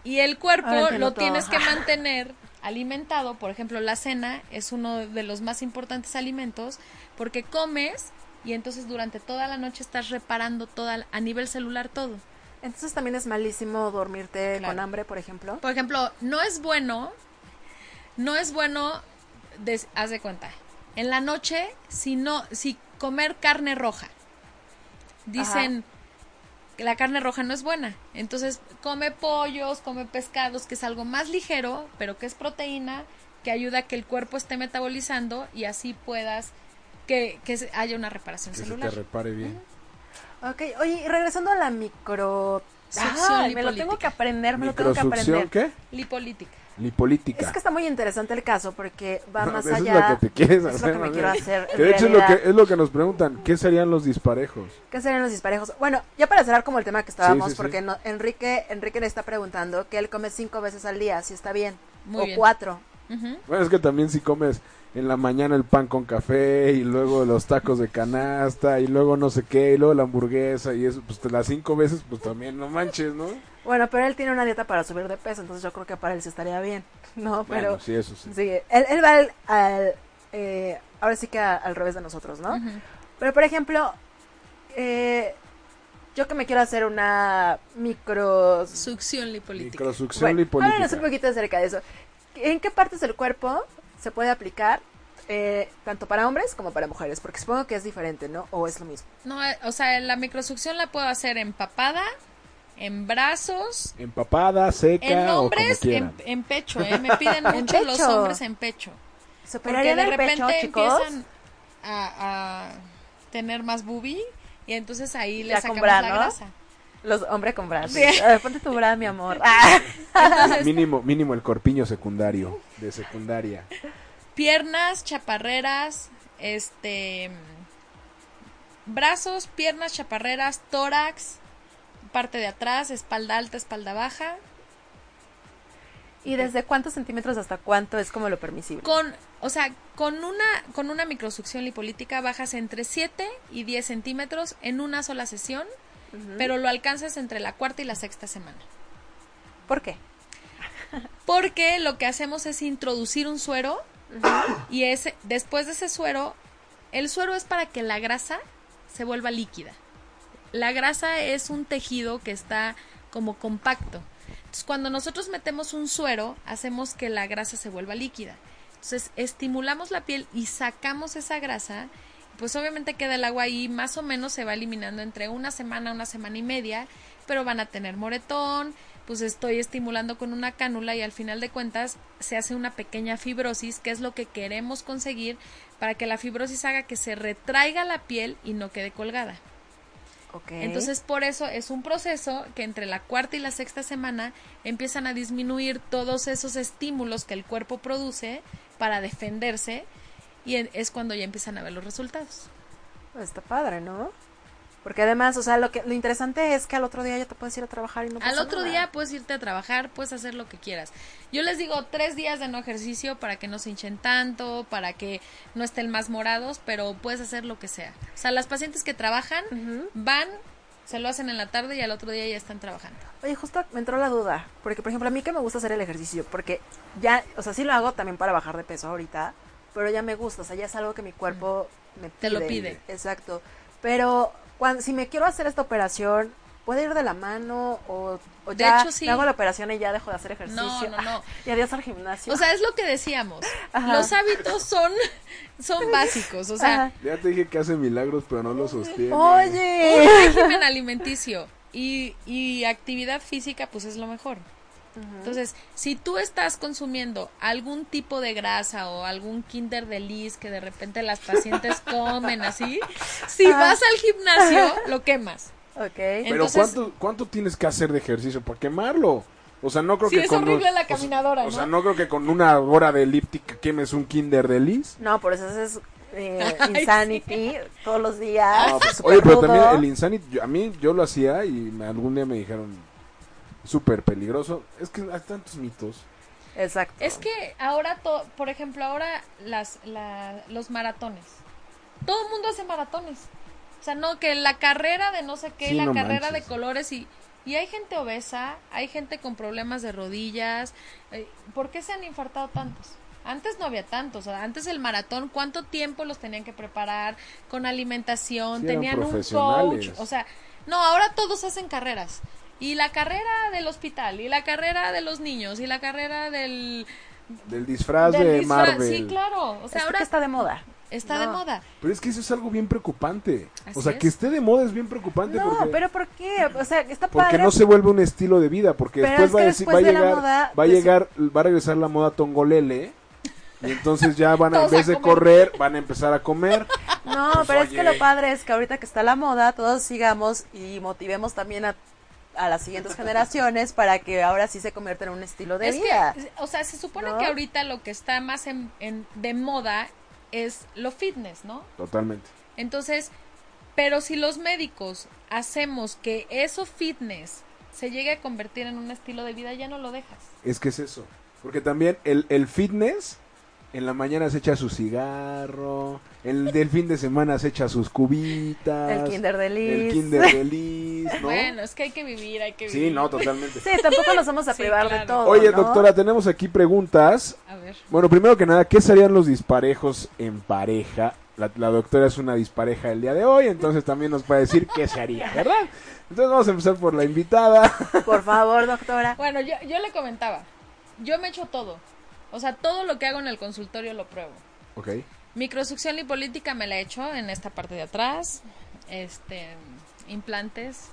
Y el cuerpo lo tienes que mantener alimentado. Por ejemplo, la cena es uno de los más importantes alimentos porque comes y entonces durante toda la noche estás reparando toda, a nivel celular todo. Entonces también es malísimo dormirte Claro. con hambre, por ejemplo. Por ejemplo, no es bueno, no es bueno, des- haz de cuenta, en la noche, si no, si comer carne roja. Dicen que la carne roja no es buena. Entonces, come pollos, come pescados, que es algo más ligero, pero que es proteína, que ayuda a que el cuerpo esté metabolizando y así puedas que, que haya una reparación Que se te celular. repare bien. Ok, oye, regresando a la micro... Ay, me lo tengo que aprender, me lo tengo que aprender. ¿Microsucción qué? Lipolítica. Lipolítica. Es que está muy interesante el caso porque va No, más eso allá. es lo que te quieres hacer. es lo que me quiero hacer. Que de hecho es lo, que, es lo que nos preguntan. ¿Qué serían los disparejos? ¿Qué serían los disparejos? Bueno, ya para cerrar como el tema que estábamos, Sí, sí, sí. porque no- Enrique, Enrique le está preguntando que él come cinco veces al día, si está bien. Muy o bien. cuatro. Ujú. Bueno, es que también si comes en la mañana el pan con café y luego los tacos de canasta y luego no sé qué y luego la hamburguesa y eso, pues te las cinco veces, pues también no manches, ¿no? Bueno, pero él tiene una dieta para subir de peso, entonces yo creo que para él sí estaría bien. No, pero Bueno, sí, eso sí. sí, él, él va al, al, eh, ahora sí que a- al revés de nosotros, ¿no? Pero por ejemplo, eh, yo que me quiero hacer una micro... Succión lipolítica. Microsucción Bueno, lipolítica. háblanos un poquito acerca de eso. ¿En qué partes del cuerpo se puede aplicar eh, tanto para hombres como para mujeres? Porque supongo que es diferente, ¿no? O es lo mismo. No, eh, o sea, la microsucción la puedo hacer empapada, en brazos, Empapada, seca en o hombres, como en, en pecho, ¿eh? Me piden En mucho los hombres en pecho. ¿Se Porque de repente pecho, chicos? empiezan a, a tener más boobie y entonces ahí le Ya sacamos con bra, la ¿no? grasa. Los hombres con brazos. Sí. A ver, ponte tu bra, mi amor. Ah. Mínimo, mínimo el corpiño secundario, de secundaria. Piernas, chaparreras, este brazos, piernas, chaparreras, tórax, parte de atrás, espalda alta, espalda baja. ¿Y desde cuántos centímetros hasta cuánto es como lo permisible? Con, o sea, con una, con una microsucción lipolítica bajas entre 7 y 10 centímetros en una sola sesión, Pero lo alcanzas entre la cuarta y la sexta semana. ¿Por qué? Porque lo que hacemos es introducir un suero y ese, después de ese suero, el suero es para que la grasa se vuelva líquida. La grasa es un tejido que está como compacto. Entonces, cuando nosotros metemos un suero, hacemos que la grasa se vuelva líquida. Entonces, estimulamos la piel y sacamos esa grasa. Pues obviamente queda el agua ahí, más o menos se va eliminando entre una semana, una semana y media, pero van a tener moretón, pues estoy estimulando con una cánula y al final de cuentas se hace una pequeña fibrosis, que es lo que queremos conseguir para que la fibrosis haga que se retraiga la piel y no quede colgada. Ok. Entonces, por eso es un proceso que entre la cuarta y la sexta semana empiezan a disminuir todos esos estímulos que el cuerpo produce para defenderse y es cuando ya empiezan a ver los resultados. Pues está padre, ¿no? Porque además, o sea, lo que lo interesante es que al otro día ya te puedes ir a trabajar y no Al pasa otro nada. día puedes irte a trabajar, puedes hacer lo que quieras. Yo les digo tres días de no ejercicio para que no se hinchen tanto, para que no estén más morados, pero puedes hacer lo que sea. O sea, las pacientes que trabajan van, se lo hacen en la tarde y al otro día ya están trabajando. Oye, justo me entró la duda, porque por ejemplo a mí que me gusta hacer el ejercicio, porque ya, o sea, sí lo hago también para bajar de peso ahorita, pero ya me gusta, o sea, ya es algo que mi cuerpo me pide. Te lo pide. Exacto. Pero cuando, si me quiero hacer esta operación, ¿puede ir de la mano o, o De ya hecho, sí. hago la operación y ya dejo de hacer ejercicio? No, no, no. y adiós al gimnasio. O sea, es lo que decíamos. Ajá. Los hábitos son, son básicos. O sea, Ajá. Ya te dije que hace milagros, pero no lo sostiene. Oye. un régimen alimenticio y, y actividad física, pues es lo mejor. Entonces, si tú estás consumiendo algún tipo de grasa o algún kinder de lis que de repente las pacientes comen así, si Ah. vas al gimnasio, lo quemas. Ok. Pero Entonces- ¿cuánto, ¿cuánto tienes que hacer de ejercicio para quemarlo? O sea, no creo Sí, que es con horrible un- la o sea- caminadora, O sea, ¿no? creo que con una hora de elíptica quemes un kinder de lis. No, por eso es eh, Insanity todos los días. No, pues, súper oye, pero rudo. también el Insanity, yo- a mí yo lo hacía y me- algún día me dijeron súper peligroso. Es que hay tantos mitos. Exacto. Es que ahora, to- por ejemplo, ahora las, la- los maratones. Todo el mundo hace maratones. O sea, no, que la carrera de no sé qué, Sí, la no carrera manches. de colores y... Y hay gente obesa, hay gente con problemas de rodillas. eh, ¿Por qué se han infartado tantos? Antes no había tantos. antes el maratón, ¿cuánto tiempo los tenían que preparar? Con alimentación, Sí, tenían un coach. O sea, no, ahora todos hacen carreras. Y la carrera del hospital, y la carrera de los niños, y la carrera del, Del disfraz del de disfraz. Marvel. Sí, claro. O sea, es ahora que está de moda. está de moda. Pero es que eso es algo bien preocupante. Así o sea, es. que esté de moda es bien preocupante No, porque, pero ¿por qué? O sea, está porque padre. no se vuelve un estilo de vida, porque Pero después es va a que decir, después va a de la llegar, moda, va a pues- llegar, va a regresar la moda tongolele. Y entonces ya van a, en a vez de correr, van a empezar a comer. No, Pues, pero es que lo padre es que ahorita que está la moda, todos sigamos y motivemos también a, a las siguientes generaciones para que ahora sí se convierta en un estilo de Es vida. que, o sea, se supone ¿No? que ahorita lo que está más en, en- de moda es lo fitness, ¿no? Totalmente. Entonces, pero si los médicos hacemos que eso fitness se llegue a convertir en un estilo de vida, ya no lo dejas. Es que es eso. Porque también el, el fitness, en la mañana se echa su cigarro, el del fin de semana se echa sus cubitas. El Kinder de Liz. El Kinder Feliz, ¿no? Bueno, es que hay que vivir, hay que vivir. Sí, no, totalmente. Sí, tampoco nos vamos a Sí, privar de todo. Oye, ¿no? doctora, tenemos aquí preguntas. A ver. Bueno, primero que nada, ¿qué serían los disparejos en pareja? La, la doctora es una dispareja el día de hoy, entonces también nos puede decir qué se haría, ¿verdad? Entonces vamos a empezar por la invitada. Por favor, doctora. Bueno, yo, yo le comentaba, yo me echo todo. O sea, todo lo que hago en el consultorio lo pruebo. Ok. Microsucción lipolítica me la he hecho en esta parte de atrás. Este, implantes,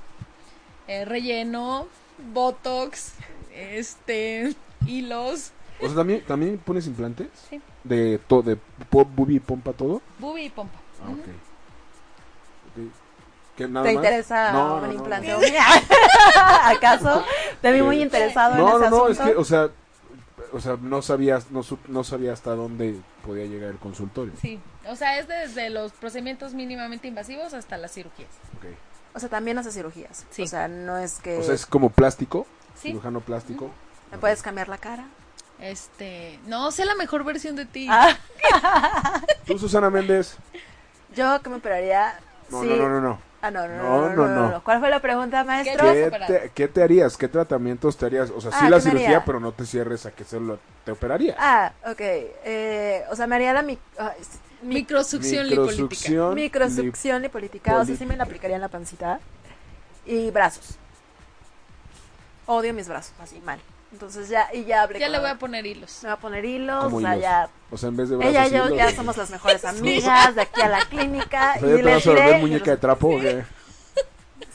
eh, relleno, botox, este, hilos, O sea, ¿también, ¿también pones implantes? Sí. De, to, de pop, bubi, pompa, todo. bubi y pompa. Ah, ok. Ok. ¿Qué, nada ¿Te más? interesa No, un no, no, implante? no. ¿Acaso? Te vi muy interesado No, en no, ese no, es asunto. que, o sea, o sea, no sabías, no, no sabía hasta dónde podía llegar el consultorio. Sí, o sea, es desde los procedimientos mínimamente invasivos hasta las cirugías. Ok. O sea, también hace cirugías. Sí. O sea, no es que... O sea, es como plástico, Sí. cirujano plástico. ¿Me puedes cambiar la cara? Este, no, sé la mejor versión de ti. Ah, Tú, Susana Méndez. yo que me operaría... No, sí. no, no, no, no. Ah, no no No, no, no, no. ¿Cuál fue la pregunta, maestro? ¿Qué te, qué te harías? ¿Qué tratamientos te harías? O sea, sí Ah, la ¿qué me cirugía, pero no te cierres a que solo te operarías. Ah, ok. Eh, o sea, me haría la mic- ah, es- mi- Microsucción lipolítica. Microsucción. microsucción lipolítica. O sea, sí me la aplicaría en la pancita. Y brazos. Odio mis brazos, así mal. Entonces ya, y ya hablé Ya con le voy a poner hilos. Me va a poner hilos, o sea, hilos. ya... O sea, en vez de brazos. Ella y yo hilos. ya somos las mejores amigas de aquí a la clínica. O sea, ¿ya y te les vas a muñeca de trapo o qué?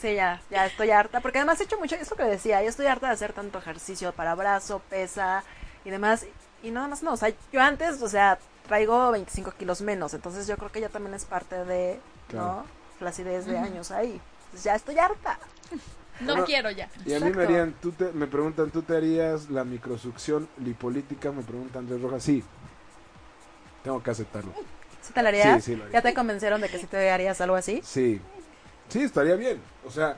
Sí, ya, ya estoy harta. Porque además he hecho mucho, esto que decía, yo estoy harta de hacer tanto ejercicio para brazo, pesa y demás. Y nada más no, o sea, yo antes, o sea, traigo 25 kilos menos. Entonces yo creo que ya también es parte de, Claro. ¿no? Flacidez de años ahí. Entonces ya estoy harta. No Bueno, quiero ya. Y a mí me harían, tú te- me preguntan, ¿tú te harías la microsucción lipolítica? Me pregunta Andrés Rojas. Sí. Tengo que aceptarlo. ¿Sí te la harías? Sí, sí, lo haría. ¿Ya te convencieron de que sí te harías algo así? Sí. Sí, estaría bien. O sea,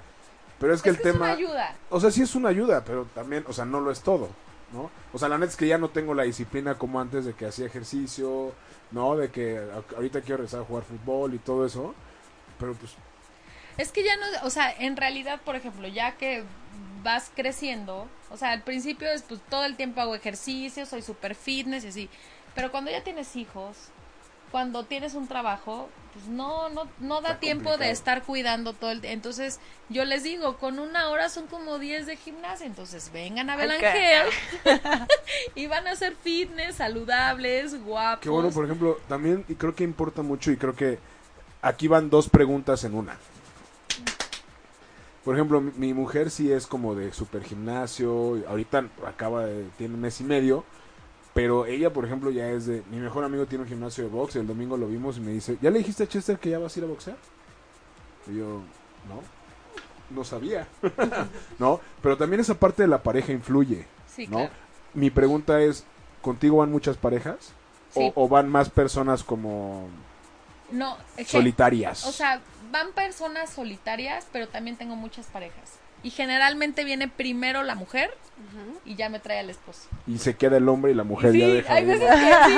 pero es que Es el que es tema... una ayuda. O sea, sí es una ayuda, pero también, o sea, no lo es todo, ¿no? O sea, la neta es que ya no tengo la disciplina como antes de que hacía ejercicio, ¿no? De que ahorita quiero regresar a jugar fútbol y todo eso. Pero pues, Es que ya no, o sea, en realidad, por ejemplo, ya que vas creciendo, o sea, al principio es pues todo el tiempo hago ejercicio, soy super fitness y así, pero cuando ya tienes hijos, cuando tienes un trabajo, pues no, no, no da Está tiempo de estar cuidando todo el Entonces, yo les digo, con una hora son como 10 de gimnasia, entonces vengan a Belangel y van a hacer fitness, saludables, guapos. qué bueno, por ejemplo, también, y creo que importa mucho, y creo que aquí van dos preguntas en una. Por ejemplo, mi, mi mujer sí es como de super gimnasio, ahorita acaba de, tiene un mes y medio, pero ella, por ejemplo, ya es de, mi mejor amigo tiene un gimnasio de box, el domingo lo vimos y me dice, ¿ya le dijiste a Chester que ya vas a ir a boxear? Y yo, no, no sabía, ¿no? Pero también esa parte de la pareja influye, Sí, ¿no? claro. Mi pregunta es, ¿contigo van muchas parejas? Sí. O, o van más personas como No, es que- solitarias? O sea, van personas solitarias, pero también tengo muchas parejas. Y generalmente viene primero la mujer y ya me trae al esposo. y se queda el hombre y la mujer sí, ya deja hay veces que sí.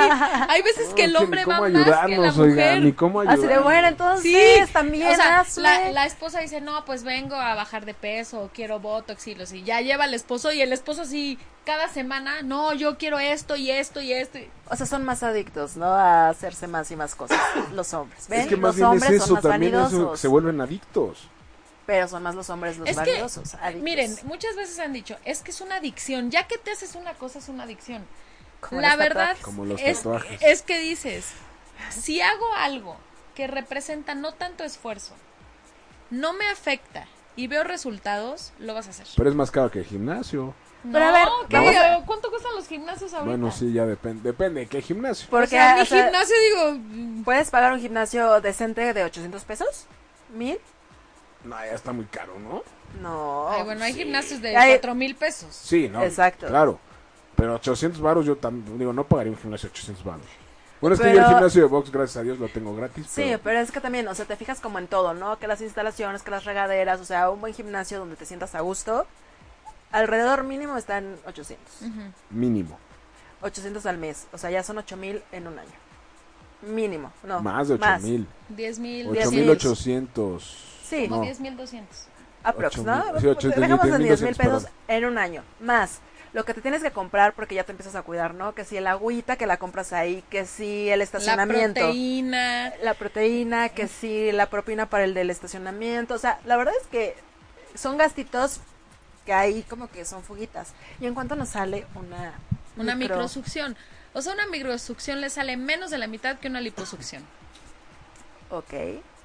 Hay veces No, que el hombre va más que la ayudarnos, mujer. oigan, ni cómo Así de ayudarnos. bueno, entonces también o sea, la, la esposa dice, no, pues vengo a bajar de peso, quiero botox y los y ya lleva al esposo y el esposo sí, cada semana, no, yo quiero esto y esto y esto. O sea, son más adictos, ¿no? A hacerse más y más cosas los hombres. ¿Ven? Es que más los bien es hombres son eso, más también eso, vanidosos. se vuelven adictos. Pero son más los hombres los Es que, vanidosos. adictos. miren, muchas veces han dicho, es que es una adicción, ya que te haces una cosa es una adicción. Como la los verdad. Como los es, es que dices, Si hago algo que representa no tanto esfuerzo, no me afecta y veo resultados, lo vas a hacer. Pero es más caro que el gimnasio. Pero a ver, ¿qué? a- ¿cuánto cuestan los gimnasios ahorita? Bueno, sí, ya depende. Depende de qué gimnasio. Porque o sea, mi o sea, gimnasio, digo, puedes pagar un gimnasio decente de 800 pesos, mil. No, ya está muy caro, ¿no? No. ay, bueno, hay gimnasios de cuatro mil pesos. Sí, ¿no? Exacto. Claro. Pero 800 baros yo también, digo, no pagaría un gimnasio de 800 baros. Bueno, es que Pero- yo el gimnasio de box, gracias a Dios, lo tengo gratis. Sí, pero- pero es que también, o sea, te fijas como en todo, ¿no? Que las instalaciones, que las regaderas, o sea, un buen gimnasio donde te sientas a gusto, alrededor mínimo están 800. Ujú. Mínimo. 800 al mes, o sea, ya son 8000 en un año. Mínimo, no. más de 8000. Diez mil, 8800. Sí, como No. diez mil doscientos. aprox, Ocho ¿no? sí, Dejamos en 10 mil 10,200, pesos perdón. en un año, más lo que te tienes que comprar porque ya te empiezas a cuidar, ¿no? Que si el agüita que la compras ahí, que si el La estacionamiento. proteína. la proteína, que sí, la propina para el del estacionamiento. O sea, la verdad es que son gastitos que ahí como que son fuguitas. ¿Y en cuánto nos sale una Una micro- microsucción. O sea, una microsucción le sale menos de la mitad que una liposucción. Ok,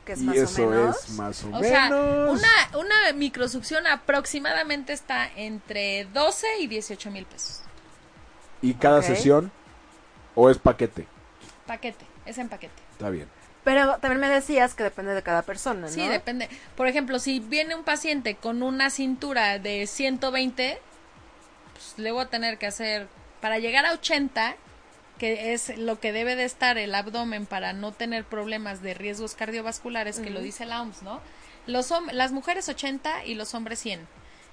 que es Y más eso o menos. es más o, O sea, menos. una, una microsucción aproximadamente está entre 12 y 18 mil pesos. ¿Y cada sesión? ¿O es paquete? Paquete, es en paquete. Está bien. Pero también me decías que depende de cada persona, ¿no? Sí, depende. Por ejemplo, si viene un paciente con una cintura de 120, pues le voy a tener que hacer, para llegar a 80, que es lo que debe de estar el abdomen para no tener problemas de riesgos cardiovasculares, que lo dice la OMS, ¿no? Los hom- las mujeres 80 y los hombres 100.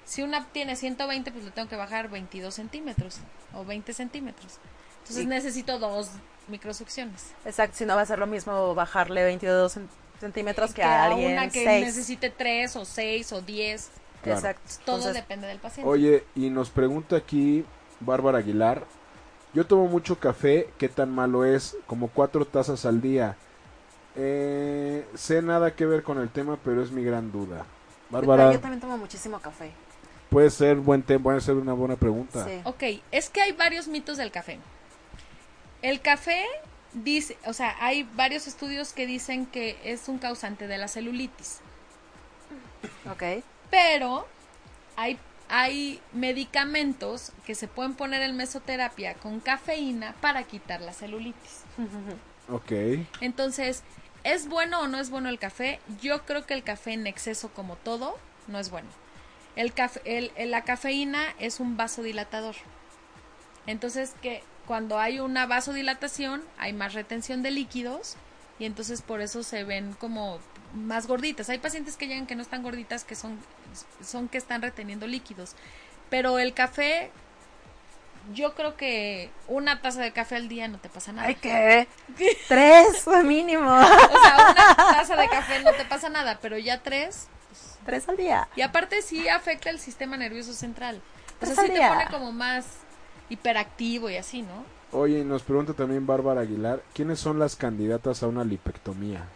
Si una tiene 120, pues le tengo que bajar 22 centímetros o 20 centímetros. Entonces Sí. necesito dos microsucciones. Exacto, si no va a ser lo mismo bajarle 22 cen- centímetros que, Que a alguien una que 6. necesite 3 o 6 o 10. Claro. Exacto. Todo Entonces, depende del paciente. Oye, y nos pregunta aquí Bárbara Aguilar. Yo tomo mucho café, ¿qué tan malo es? Como cuatro tazas al día. Eh, sé nada que ver con el tema, pero es mi gran duda. Bárbara, Yo también tomo muchísimo café. puede ser buen tema, puede ser una buena pregunta. Sí. Ok, es que hay varios mitos del café. El café dice, o sea, hay varios estudios que dicen que es un causante de la celulitis, Ok. pero hay hay medicamentos que se pueden poner en mesoterapia con cafeína para quitar la celulitis. Ok. Entonces, ¿es bueno o no es bueno el café? Yo creo que el café en exceso, como todo, no es bueno. El caf- el- el- la cafeína es un vasodilatador. Entonces, que cuando hay una vasodilatación, hay más retención de líquidos y entonces por eso se ven como más gorditas. Hay pacientes que llegan que no están gorditas, que son, son que están reteniendo líquidos. Pero el café, yo creo que una taza de café al día no te pasa nada. Ay, ¿qué? Tres mínimo. O sea, una taza de café no te pasa nada, pero ya tres. Tres al día. Y aparte sí afecta el sistema nervioso central. O sea, sí te pone como más hiperactivo y así, ¿no? Oye, y nos pregunta también Bárbara Aguilar, ¿quiénes son las candidatas a una lipectomía?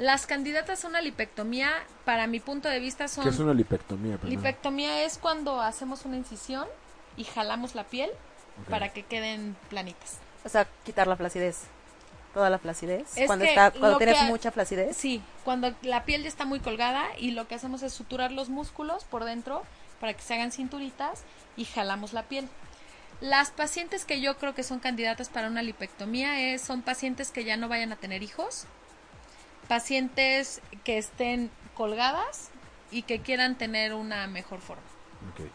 Las candidatas a una lipectomía, para mi punto de vista, son... ¿Qué es una lipectomía? perdón? Lipectomía es cuando hacemos una incisión y jalamos la piel para que queden planitas. O sea, quitar la flacidez. Toda la flacidez. Es cuando está, cuando tienes que- mucha flacidez. Sí, cuando la piel ya está muy colgada y lo que hacemos es suturar los músculos por dentro para que se hagan cinturitas y jalamos la piel. Las pacientes que yo creo que son candidatas para una lipectomía es, son pacientes que ya no vayan a tener hijos, pacientes que estén colgadas y que quieran tener una mejor forma. Ok.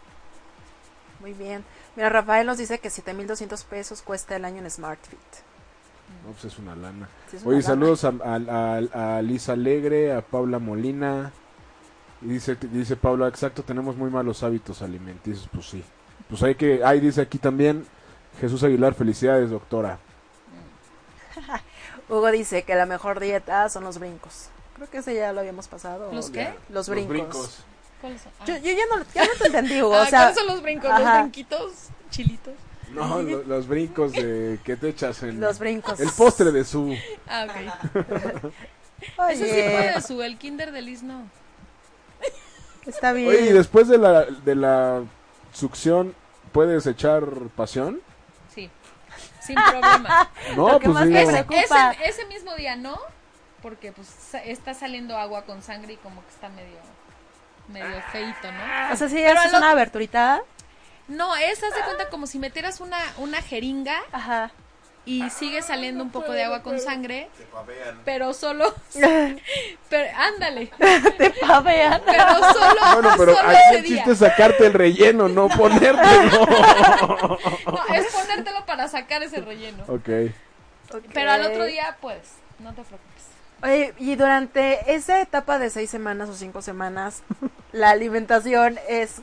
Muy bien. Mira, Rafael nos dice que 7,200 pesos cuesta el año en Smart Fit. No, pues es una lana. Sí, es una Oye, lana. saludos a, a- a- a Lisa Alegre, a Paula Molina. Y dice, dice Paula, exacto, tenemos muy malos hábitos alimenticios. Pues sí. Pues hay que, ahí dice aquí también Jesús Aguilar, felicidades, doctora. Hugo dice que la mejor dieta son los brincos. Creo que ese ya lo habíamos pasado. ¿Los ¿o qué? ya? Los brincos. ¿Cuáles son? Ah. Yo, yo ya, no, ya no te entendí, Hugo. Ah, o sea, ¿Cuáles son los brincos? ¿Los ajá. brinquitos chilitos? No, lo- los brincos de que te echas en los brincos. el postre de su. Ah, ok. Oye, Eso sí puede su, el kinder de Liz no. está bien. Oye, y después de la, de la succión, ¿puedes echar pasión? Sin problema. No, Lo que pues más me Ese, preocupa. ese- ese mismo día no, porque pues está saliendo agua con sangre y como que está medio medio feito, ¿no? O sea, si haces una aberturita. No, es haz de cuenta como si metieras una una jeringa Ajá. Y sigue saliendo un poco de agua con sangre, pero solo pero ándale, Te pavean. pero solo Bueno, pero solo aquí ese el día. chiste es sacarte el relleno, no ponértelo. No, es ponértelo para sacar ese relleno. ok. Pero al otro día puedes, no te preocupes. Oye, y durante esa etapa de seis semanas o cinco semanas, la alimentación es.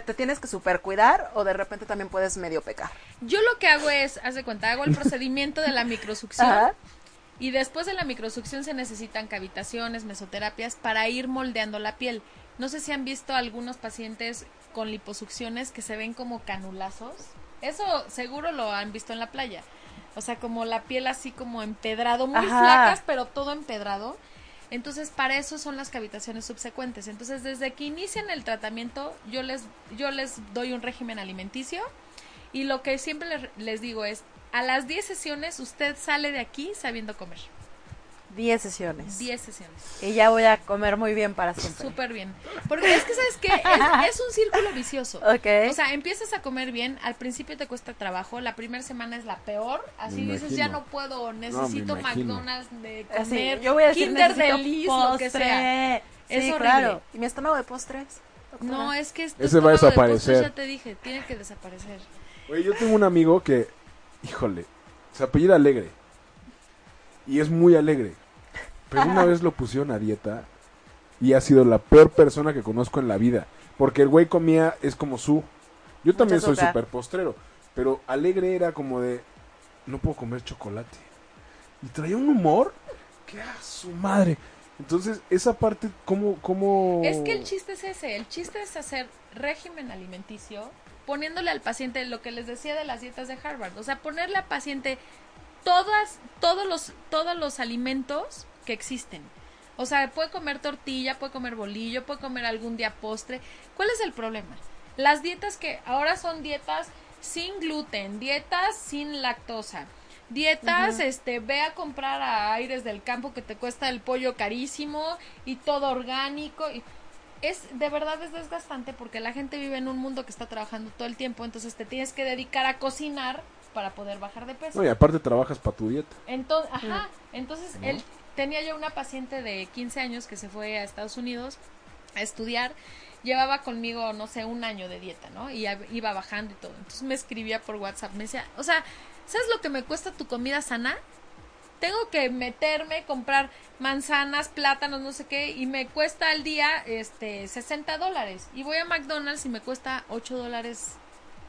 Te, te tienes que super cuidar o de repente también puedes medio pecar. Yo lo que hago es, haz de cuenta, hago el procedimiento de la microsucción. Ajá. Y después de la microsucción se necesitan cavitaciones, mesoterapias para ir moldeando la piel. No sé si han visto algunos pacientes con liposucciones que se ven como canulazos. Eso seguro lo han visto en la playa. O sea, como la piel así como empedrado, muy Ajá. flacas, pero todo empedrado. Entonces, para eso son las cavitaciones subsecuentes. Entonces, desde que inician el tratamiento, yo les, yo les doy un régimen alimenticio. Y lo que siempre les, les digo es, a las 10 sesiones usted sale de aquí sabiendo comer. 10 sesiones. 10 sesiones. Y ya voy a comer muy bien para siempre. Súper bien. Porque es que, ¿sabes qué? Es, es un círculo vicioso. Ok. O sea, empiezas a comer bien, al principio te cuesta trabajo, la primera semana es la peor, así Me dices, imagino. ya no puedo, necesito. McDonald's de Así, comer, yo voy a decir Kinder necesito Delice, lo que sea. postre. Es horrible. claro. ¿Y mi estómago de postres? doctora? No, es que Ese va a estómago de postres, desaparecer. Ya te dije, tiene que desaparecer. Oye, yo tengo un amigo que, híjole, se apellida Alegre. Y es muy alegre. Pero una vez lo pusieron a dieta y ha sido la peor persona que conozco en la vida. Porque el güey comía, es como su. Yo también soy súper postrero. Pero Alegre era como de, no puedo comer chocolate. Y traía un humor que a su madre. Entonces, esa parte, ¿cómo, cómo... Es que el chiste es ese, el chiste es hacer régimen alimenticio, poniéndole al paciente lo que les decía de las dietas de Harvard, o sea, ponerle al paciente todas, todos los, todos los alimentos que existen. O sea, puede comer tortilla, puede comer bolillo, puede comer algún día postre. ¿Cuál es el problema? Las dietas que ahora son dietas sin gluten, dietas sin lactosa, dietas, este, ve a comprar a Aires del Campo que te cuesta el pollo carísimo y todo orgánico. Y es de verdad es desgastante porque la gente vive en un mundo que está trabajando todo el tiempo, entonces te tienes que dedicar a cocinar para poder bajar de peso. No, y aparte trabajas para tu dieta. Entonces, ajá, entonces él tenía yo una paciente de 15 años que se fue a Estados Unidos a estudiar, llevaba conmigo, no sé, un año de dieta, ¿no? Y iba bajando y todo. Entonces me escribía por WhatsApp, me decía, o sea, ¿sabes lo que me cuesta tu comida sana? Tengo que meterme, comprar manzanas, plátanos, no sé qué, y me cuesta al día este 60 dólares. Y voy a McDonald's y me cuesta 8 dólares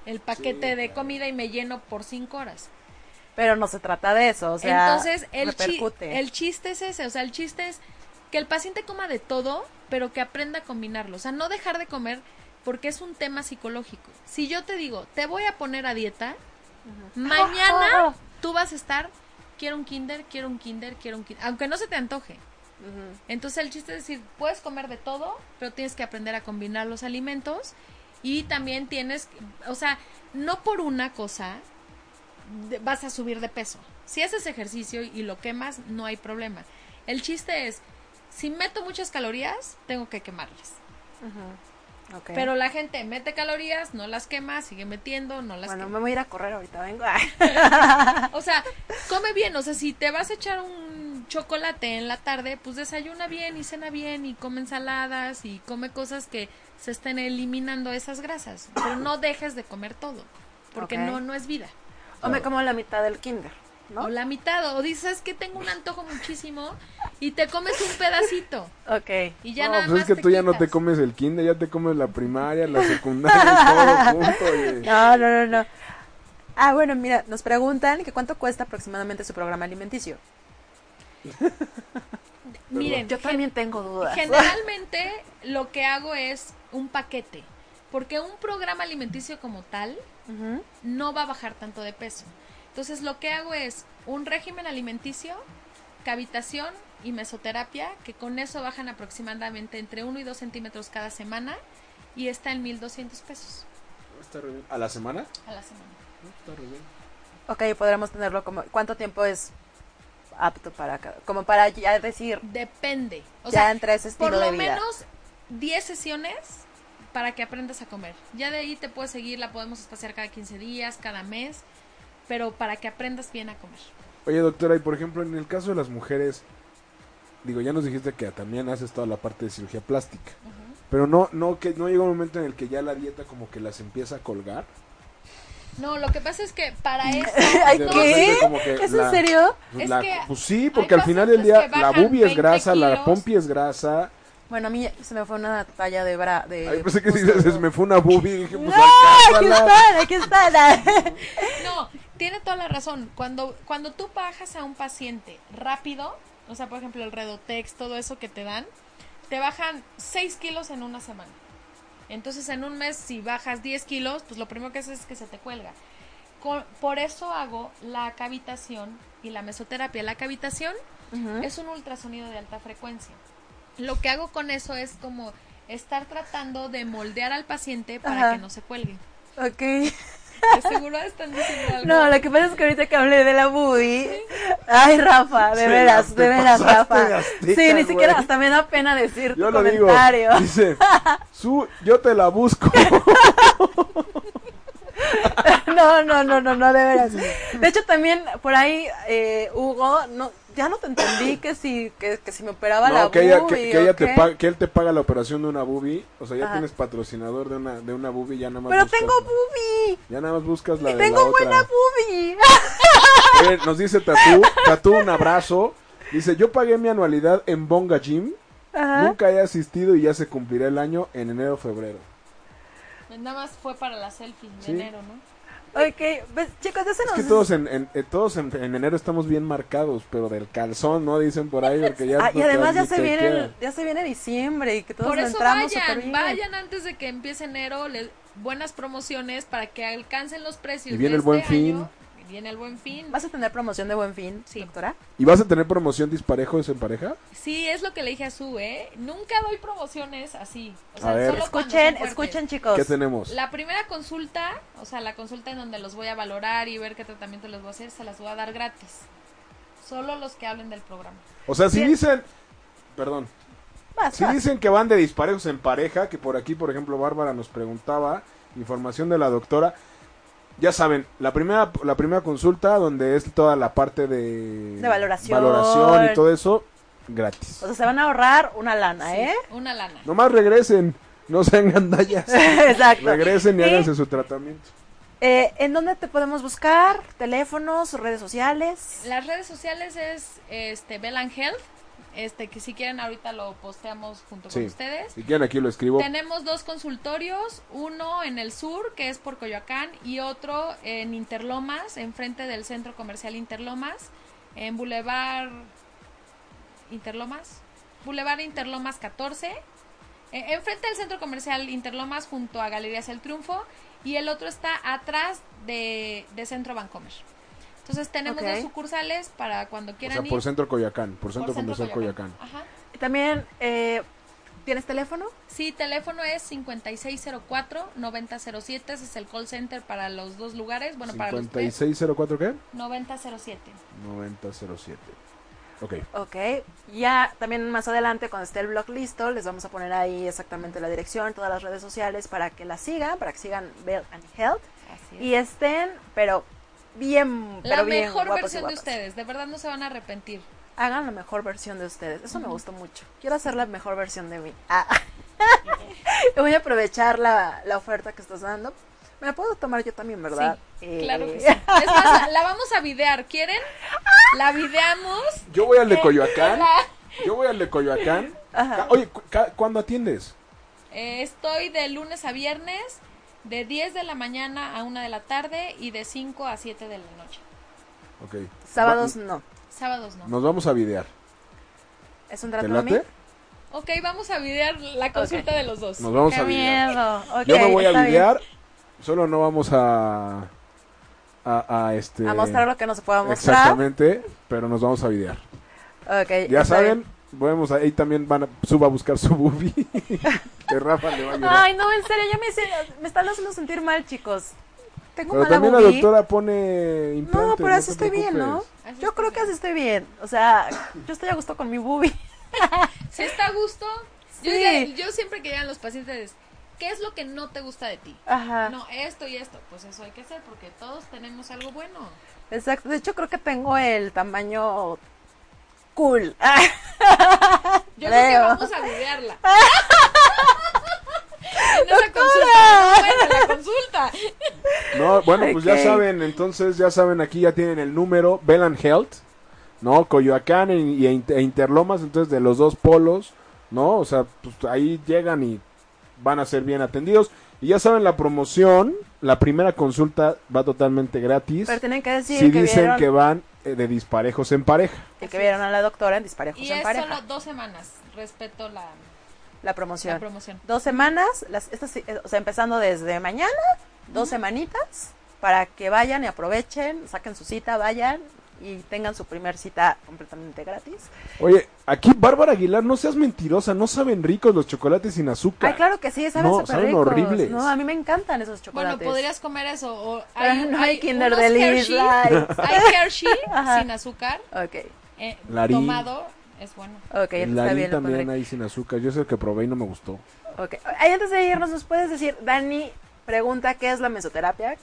el paquete de comida y me lleno por 5 horas. Pero no se trata de eso, o sea, Entonces, el, chi- el chiste es ese, o sea, el chiste es que el paciente coma de todo, pero que aprenda a combinarlo. O sea, no dejar de comer porque es un tema psicológico. Si yo te digo, te voy a poner a dieta, mañana tú vas a estar, quiero un kinder, quiero un kinder, quiero un kinder, aunque no se te antoje. Entonces el chiste es decir, puedes comer de todo, pero tienes que aprender a combinar los alimentos y también tienes, o sea, no por una cosa vas a subir de peso. Si haces ejercicio y lo quemas, no hay problema. El chiste es, si meto muchas calorías, tengo que quemarlas. Pero la gente mete calorías, no las quema, sigue metiendo, no las bueno, quema. me voy a ir a correr ahorita, vengo. O sea, come bien, o sea, si te vas a echar un chocolate en la tarde, pues desayuna bien y cena bien y come ensaladas y come cosas que se estén eliminando esas grasas, pero no dejes de comer todo, porque no no es vida. O me como la mitad del kinder, ¿no? O la mitad, o dices que tengo un antojo muchísimo y te comes un pedacito Ok. y ya no, nada pues más es que tú ya no te comes el kinder, ya te comes la primaria, la secundaria, todo junto. oye. No, no, no, no. Ah, bueno, mira, nos preguntan que cuánto cuesta aproximadamente su programa alimenticio. Miren, Yo también tengo dudas. generalmente lo que hago es un paquete, porque un programa alimenticio como tal No va a bajar tanto de peso. Entonces lo que hago es un régimen alimenticio, cavitación y mesoterapia, que con eso bajan aproximadamente entre 1 y 2 centímetros cada semana y está en 1200 pesos Está re bien. ¿A la semana? a la semana. Está re bien. Ok, podremos tenerlo como... ¿Cuánto tiempo es apto para cada- Como para ya decir, Depende. O ya sea, entre ese estilo por lo de vida. menos 10 sesiones para que aprendas a comer. Ya de ahí te puedes seguir, la podemos espaciar cada 15 días, cada mes, pero para que aprendas bien a comer. Oye, doctora, y por ejemplo, en el caso de las mujeres, digo, ya nos dijiste que también haces toda la parte de cirugía plástica. Pero no, no, que no llega un momento en el que ya la dieta como que las empieza a colgar. No, lo que pasa es que para eso... ¿qué? como que ¿Es la- en serio? Es que pues sí, porque al final del día la bubi es 20 grasa, la pompi es grasa. Bueno, a mí se me fue una talla de bra... De Ay, pensé que me fue una bubi y dije, pues ¡No! Aquí alcánzala. están, aquí están. No, tiene toda la razón. Cuando, cuando tú bajas a un paciente rápido, o sea, por ejemplo, el Redotex, todo eso que te dan, te bajan 6 kilos en una semana. Entonces, en un mes, si bajas 10 kilos, pues lo primero que haces es que se te cuelga. Con- por eso hago la cavitación y la mesoterapia. La cavitación es un ultrasonido de alta frecuencia. Lo que hago con eso es como estar tratando de moldear al paciente para Ajá. que no se cuelgue. Ok. De seguro están diciendo algo. No, lo que pasa es que ahorita que hablé de la bubi. Ay, Rafa, de veras, de veras, Rafa. de azteca, sí, ni siquiera, hasta me da pena decir Yo tu lo digo. comentario. Dice, su, yo te la busco. No, no, no, no, no, de veras. De hecho, también por ahí, eh, Hugo, no, ya no te entendí que si, que, que si me operaba la No, que ella, que, ella te qué. pa- que él te paga la operación de una bubi. O sea, ya Ajá. tienes patrocinador de una, de una bubi, ya nada más Pero buscas- tengo bubi. Ya nada más buscas la Y de la tengo otra. buena bubi. Eh, nos dice Tatú, Tatú, un abrazo. Dice, yo pagué mi anualidad en Bonga Gym. Ajá. Nunca he asistido y ya se cumplirá el año en enero o febrero. Nada más fue para la selfie de Sí. enero, ¿no? Ok, pues, chicos, ya se Es nos... que todos en, en- eh, todos en, en enero estamos bien marcados, pero del calzón, ¿no? Dicen por ahí, porque ya... Ah, y además ya se viene, el- ya se viene diciembre y que todos Por eso entramos súper vayan, bien. vayan antes de que empiece enero, le- buenas promociones para que alcancen los precios. Y viene de el Buen este Fin. año. Viene el buen fin. ¿Vas a tener promoción de Buen Fin, Sí. doctora? ¿Y vas a tener promoción disparejos en pareja? Sí, es lo que le dije a Su, ¿eh? Nunca doy promociones así. O sea, A ver. solo Escuchen, escuchen, chicos. ¿Qué tenemos? La primera consulta, o sea, la consulta en donde los voy a valorar y ver qué tratamiento les voy a hacer, se las voy a dar gratis. Solo los que hablen del programa. O sea, si Bien. dicen... Perdón. Vas, Si vas. dicen que van de disparejos en pareja, que por aquí, por ejemplo, Bárbara nos preguntaba, información de la doctora, ya saben, la primera, la primera consulta donde es toda la parte de, De valoración. valoración y todo eso, gratis. O sea, se van a ahorrar una lana, ¿eh? Una lana. Nomás regresen, no sean gandallas. Exacto. regresen y Y, háganse su tratamiento. eh, ¿En dónde te podemos buscar? ¿Teléfonos, redes sociales? Las redes sociales es este Belan Health, este que si quieren ahorita lo posteamos junto Sí. con ustedes. Si quieren aquí lo escribo. Tenemos dos consultorios, uno en el sur, que es por Coyoacán, y otro en Interlomas, enfrente del centro comercial Interlomas, en Boulevard Interlomas, Boulevard Interlomas 14, eh, enfrente del centro comercial Interlomas junto a Galerías El Triunfo, y el otro está atrás de, de Centro Bancomer. Entonces tenemos Ok. dos sucursales para cuando O quieran sea, ir. por Centro Coyoacán, por por Centro Centro Comercial Coyoacán. Ajá. Y También, eh, ¿tienes teléfono? Sí, teléfono es 5604-9007. Ese es el call center para los dos lugares. Bueno, para los tres. 5604 qué? 9007. 9007. Ok. Ok. Ya también más adelante, cuando esté el blog listo, les vamos a poner ahí exactamente la dirección, todas las redes sociales para que la sigan, para que sigan Bell and Health Así es. y estén, pero bien, La pero bien mejor guapos versión de ustedes. De verdad no se van a arrepentir. Hagan la mejor versión de ustedes. Eso me gustó mucho. Quiero hacer la mejor versión de mí. Ah. Voy a aprovechar la, la oferta que estás dando. Me la puedo tomar yo también, ¿verdad? Eh, Claro que sí. Es más, la, vamos a videar. ¿Quieren? La videamos. Yo voy al de Coyoacán. Yo voy al de Coyoacán. Ajá. Oye, cu- ¿cuándo atiendes? Eh, estoy de lunes a viernes, de 10 de la mañana a 1 de la tarde y de 5 a 7 de la noche. Ok. Sábados Va- no. Sábados no. Nos vamos a videar. ¿Es un ¿Te trato a mí? late? Ok, vamos a videar la consulta de los dos. Nos vamos ¡Qué a videar. miedo! Ok, Yo me voy a está bien. videar. Solo no vamos a. A, a este. A mostrar lo que no se pueda mostrar. Exactamente. Pero nos vamos a videar. Ok, Ya está saben. bien. Vamos a, ahí también van a, suba a buscar su boobie. que Rafa le va a ayudar. Ay, no, en serio, ya me, hice- me están haciendo sentir mal, chicos. tengo Pero mala también la doctora pone implantes. No, pero así te estoy bien, ¿no? Así Yo creo que así estoy bien. O sea, yo estoy a gusto con mi boobie. Si está a gusto, yo, Sí. diría- yo siempre que llegan los pacientes, ¿qué es lo que no te gusta de ti? Ajá. No, esto y esto, pues eso hay que hacer porque todos tenemos algo bueno. Exacto. De hecho, creo que tengo el tamaño cool. Yo creo que vamos a googlearla. en esa consulta, no, bueno, la consulta. No, bueno, pues ya saben, entonces ya saben, aquí ya tienen el número, Belan Health, ¿no? Coyoacán e, Interlomas, entonces de los dos polos, ¿no? O sea, pues ahí llegan y van a ser bien atendidos. Y ya saben, la promoción, la primera consulta va totalmente gratis. Pero tienen que decir Si que, dicen vieron, que van de disparejos en pareja. y que vieron a la doctora en Disparejos Y en es Pareja. solo dos semanas. Respeto la, La promoción. la promoción. dos semanas, las, estas, eh, o sea, empezando desde mañana, dos semanitas, para que vayan y aprovechen, saquen su cita, vayan y tengan su primer cita completamente gratis. Oye, aquí Bárbara Aguilar, no seas mentirosa, no saben ricos los chocolates sin azúcar. Ay, claro que sí, saben No, saben ricos. horribles. No, a mí me encantan esos chocolates. Bueno, podrías comer eso. O Pero hay, no hay Kinder unos Delish Hershey, hay Hershey sin azúcar. Ok, eh, Larín. tomado es bueno. ok, El está Larín bien. también ahí sin azúcar. Yo sé el que probé y no me gustó. Ok. Ay, antes de irnos, ¿nos puedes decir, Dani, pregunta, ¿qué es la mesoterapia?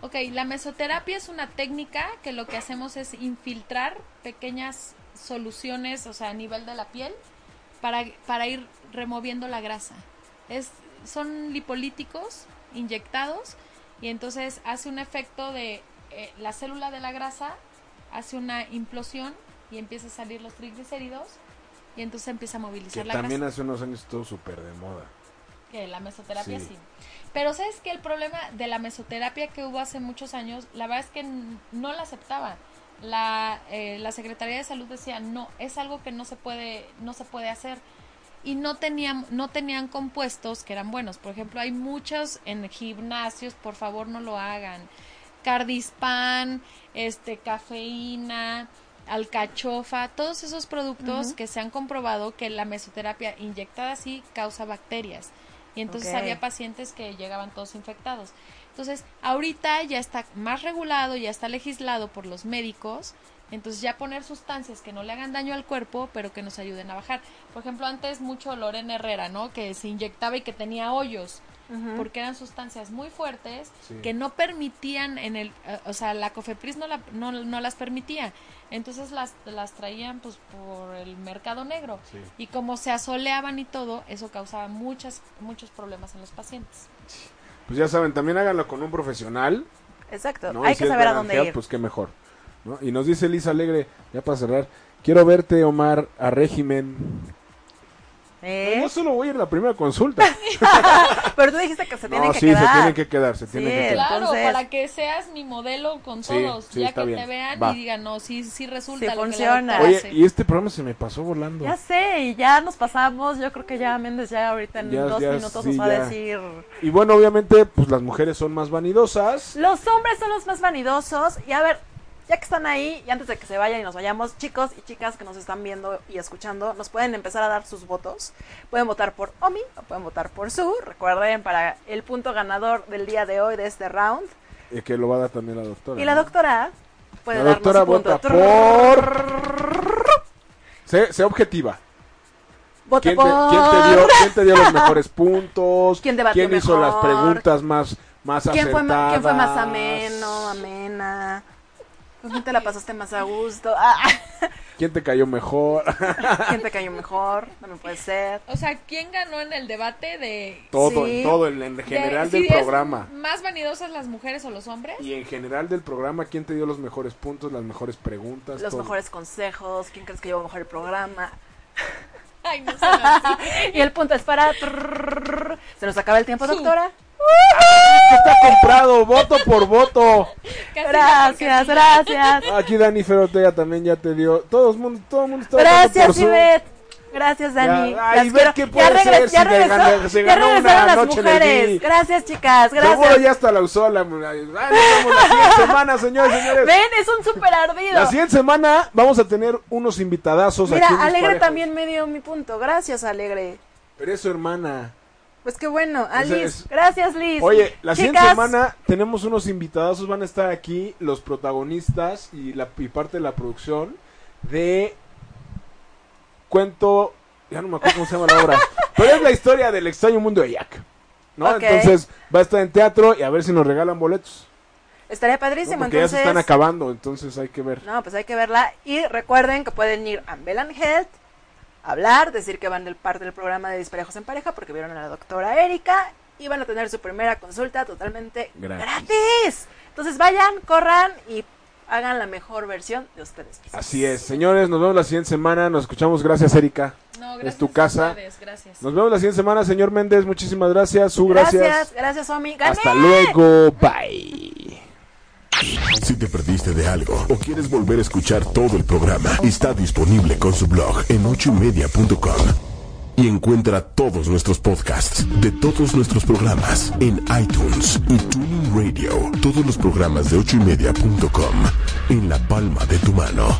Ok, la mesoterapia es una técnica que lo que hacemos es infiltrar pequeñas soluciones, o sea, a nivel de la piel, para, para ir removiendo la grasa. Es, son lipolíticos inyectados y entonces hace un efecto de eh, la célula de la grasa, hace una implosión y empieza a salir los triglicéridos y entonces empieza a Que movilizar la también grasa. hace unos años estuvo súper de moda. Que la mesoterapia Sí. sí. Pero sabes que el problema de la mesoterapia que hubo hace muchos años, la verdad es que no la aceptaba. La, eh, la Secretaría de Salud decía, no, es algo que no se puede, no se puede hacer. Y no tenían, no tenían compuestos que eran buenos. Por ejemplo, hay muchos en gimnasios, por favor no lo hagan. Cardispan, este, cafeína, alcachofa, todos esos productos que se han comprobado que la mesoterapia inyectada así causa bacterias. Y entonces había pacientes que llegaban todos infectados. Entonces, ahorita ya está más regulado, ya está legislado por los médicos. Entonces, ya poner sustancias que no le hagan daño al cuerpo, pero que nos ayuden a bajar. Por ejemplo, antes mucho Lorena Herrera, ¿no? Que se inyectaba y que tenía hoyos porque eran sustancias muy fuertes Sí. que no permitían en el eh, o sea la Cofepris no, la, no, no las permitía entonces las, las traían pues por el mercado negro Sí. y como se asoleaban y todo eso causaba muchas muchos problemas en los pacientes Pues ya saben, también háganlo con un profesional. Exacto, ¿no? hay si que saber a dónde ir. Pues qué mejor. ¿no? Y nos dice Lisa Alegre, ya para cerrar, quiero verte, Omar, a régimen. ¿Eh? Yo solo voy a ir a la primera consulta. Pero tú dijiste que se tienen no, que sí, quedar. se tienen que quedar, se Sí, tienen que quedar. claro Entonces- para que seas mi modelo con Sí, todos sí, ya está que bien. te vean Va. y digan no sí sí resulta Sí lo que la funciona. Oye, hace". y este programa se me pasó volando. Ya sé, y ya nos pasamos. Yo creo que ya Méndez ya ahorita en Ya- dos ya, minutos sí, nos va ya. a decir. Y bueno, obviamente, pues las mujeres son más vanidosas. Los hombres son los más vanidosos. Y a ver, ya que están ahí, y antes de que se vayan y nos vayamos, chicos y chicas que nos están viendo y escuchando, nos pueden empezar a dar sus votos. Pueden votar por Omi o pueden votar por Su. Recuerden, para el punto ganador del día de hoy, de este round. eh, que lo va a dar también la doctora. Y la doctora puede La darnos doctora punto. vota por... Sé, sé objetiva. Vota ¿Quién te, por... quién te dio, quién te dio los mejores puntos? ¿Quién hizo las preguntas más, más ¿Quién fue, ma- quién fue más acertadas? ameno? ¿Con quién te la pasaste más a gusto? Ah, ¿Quién te cayó mejor? ¿Quién te cayó mejor? También puede ser. o sea quién ganó en el debate de todo, Sí. en todo, en, general del programa. más vanidosas las mujeres o los hombres Y en general del programa, ¿quién te dio los mejores puntos, las mejores preguntas? Los todo? mejores consejos. ¿Quién crees que llevó mejor el programa? Ay no. Y el punto es para... Se nos acaba el tiempo, Su. doctora. Está comprado, voto por voto. Gracias, gracias. Aquí Dani Ferotega también ya te dio. Todo el mundo, todo el mundo está Gracias, Ivette. Gracias, Dani. Ya, ay, quiero. ¿qué ya, puede regres- ser ya si regresó- ganó- se ya ganó regresaron las mujeres. Gracias, chicas. Seguro Gracias. ya hasta la usó la... Ay, nos vemos la siguiente semana, señores, señores. Ven, es un súper ardido. La siguiente semana vamos a tener unos invitadazos aquí Mira, en Alegre también me dio mi punto. Gracias, Alegre. Pero es su hermana. Pues qué bueno. A Liz. es- Gracias, Liz. Oye, la siguiente semana tenemos unos invitados, van a estar aquí los protagonistas y, la, y parte de la producción de cuento, ya no me acuerdo cómo se llama la obra, pero es la historia del extraño mundo de Jack. ¿no? Entonces va a estar en teatro y a ver si nos regalan boletos. Estaría ¿no? padrísimo. Porque ya se entonces, están acabando, entonces hay que ver. No, pues hay que verla. Y recuerden que pueden ir a Belan Health, hablar, decir que van del parte del programa de Disparejos en Pareja porque vieron a la doctora Erika y van a tener su primera consulta totalmente Gratis. gratis. Entonces vayan, corran y hagan la mejor versión de ustedes mismos. Así es, señores, nos vemos la siguiente semana, nos escuchamos, gracias Erika. No, Es gracias tu a casa. ustedes, gracias. Nos vemos la siguiente semana, señor Méndez, muchísimas gracias, su gracias. Gracias, gracias, Omi. ¡Gané! Hasta luego, bye. Si te perdiste de algo o quieres volver a escuchar todo el programa, está disponible con su blog en ochoymedia.com. Y encuentra todos nuestros podcasts de todos nuestros programas en iTunes y Tuning Radio. Todos los programas de ochoymedia.com en la palma de tu mano.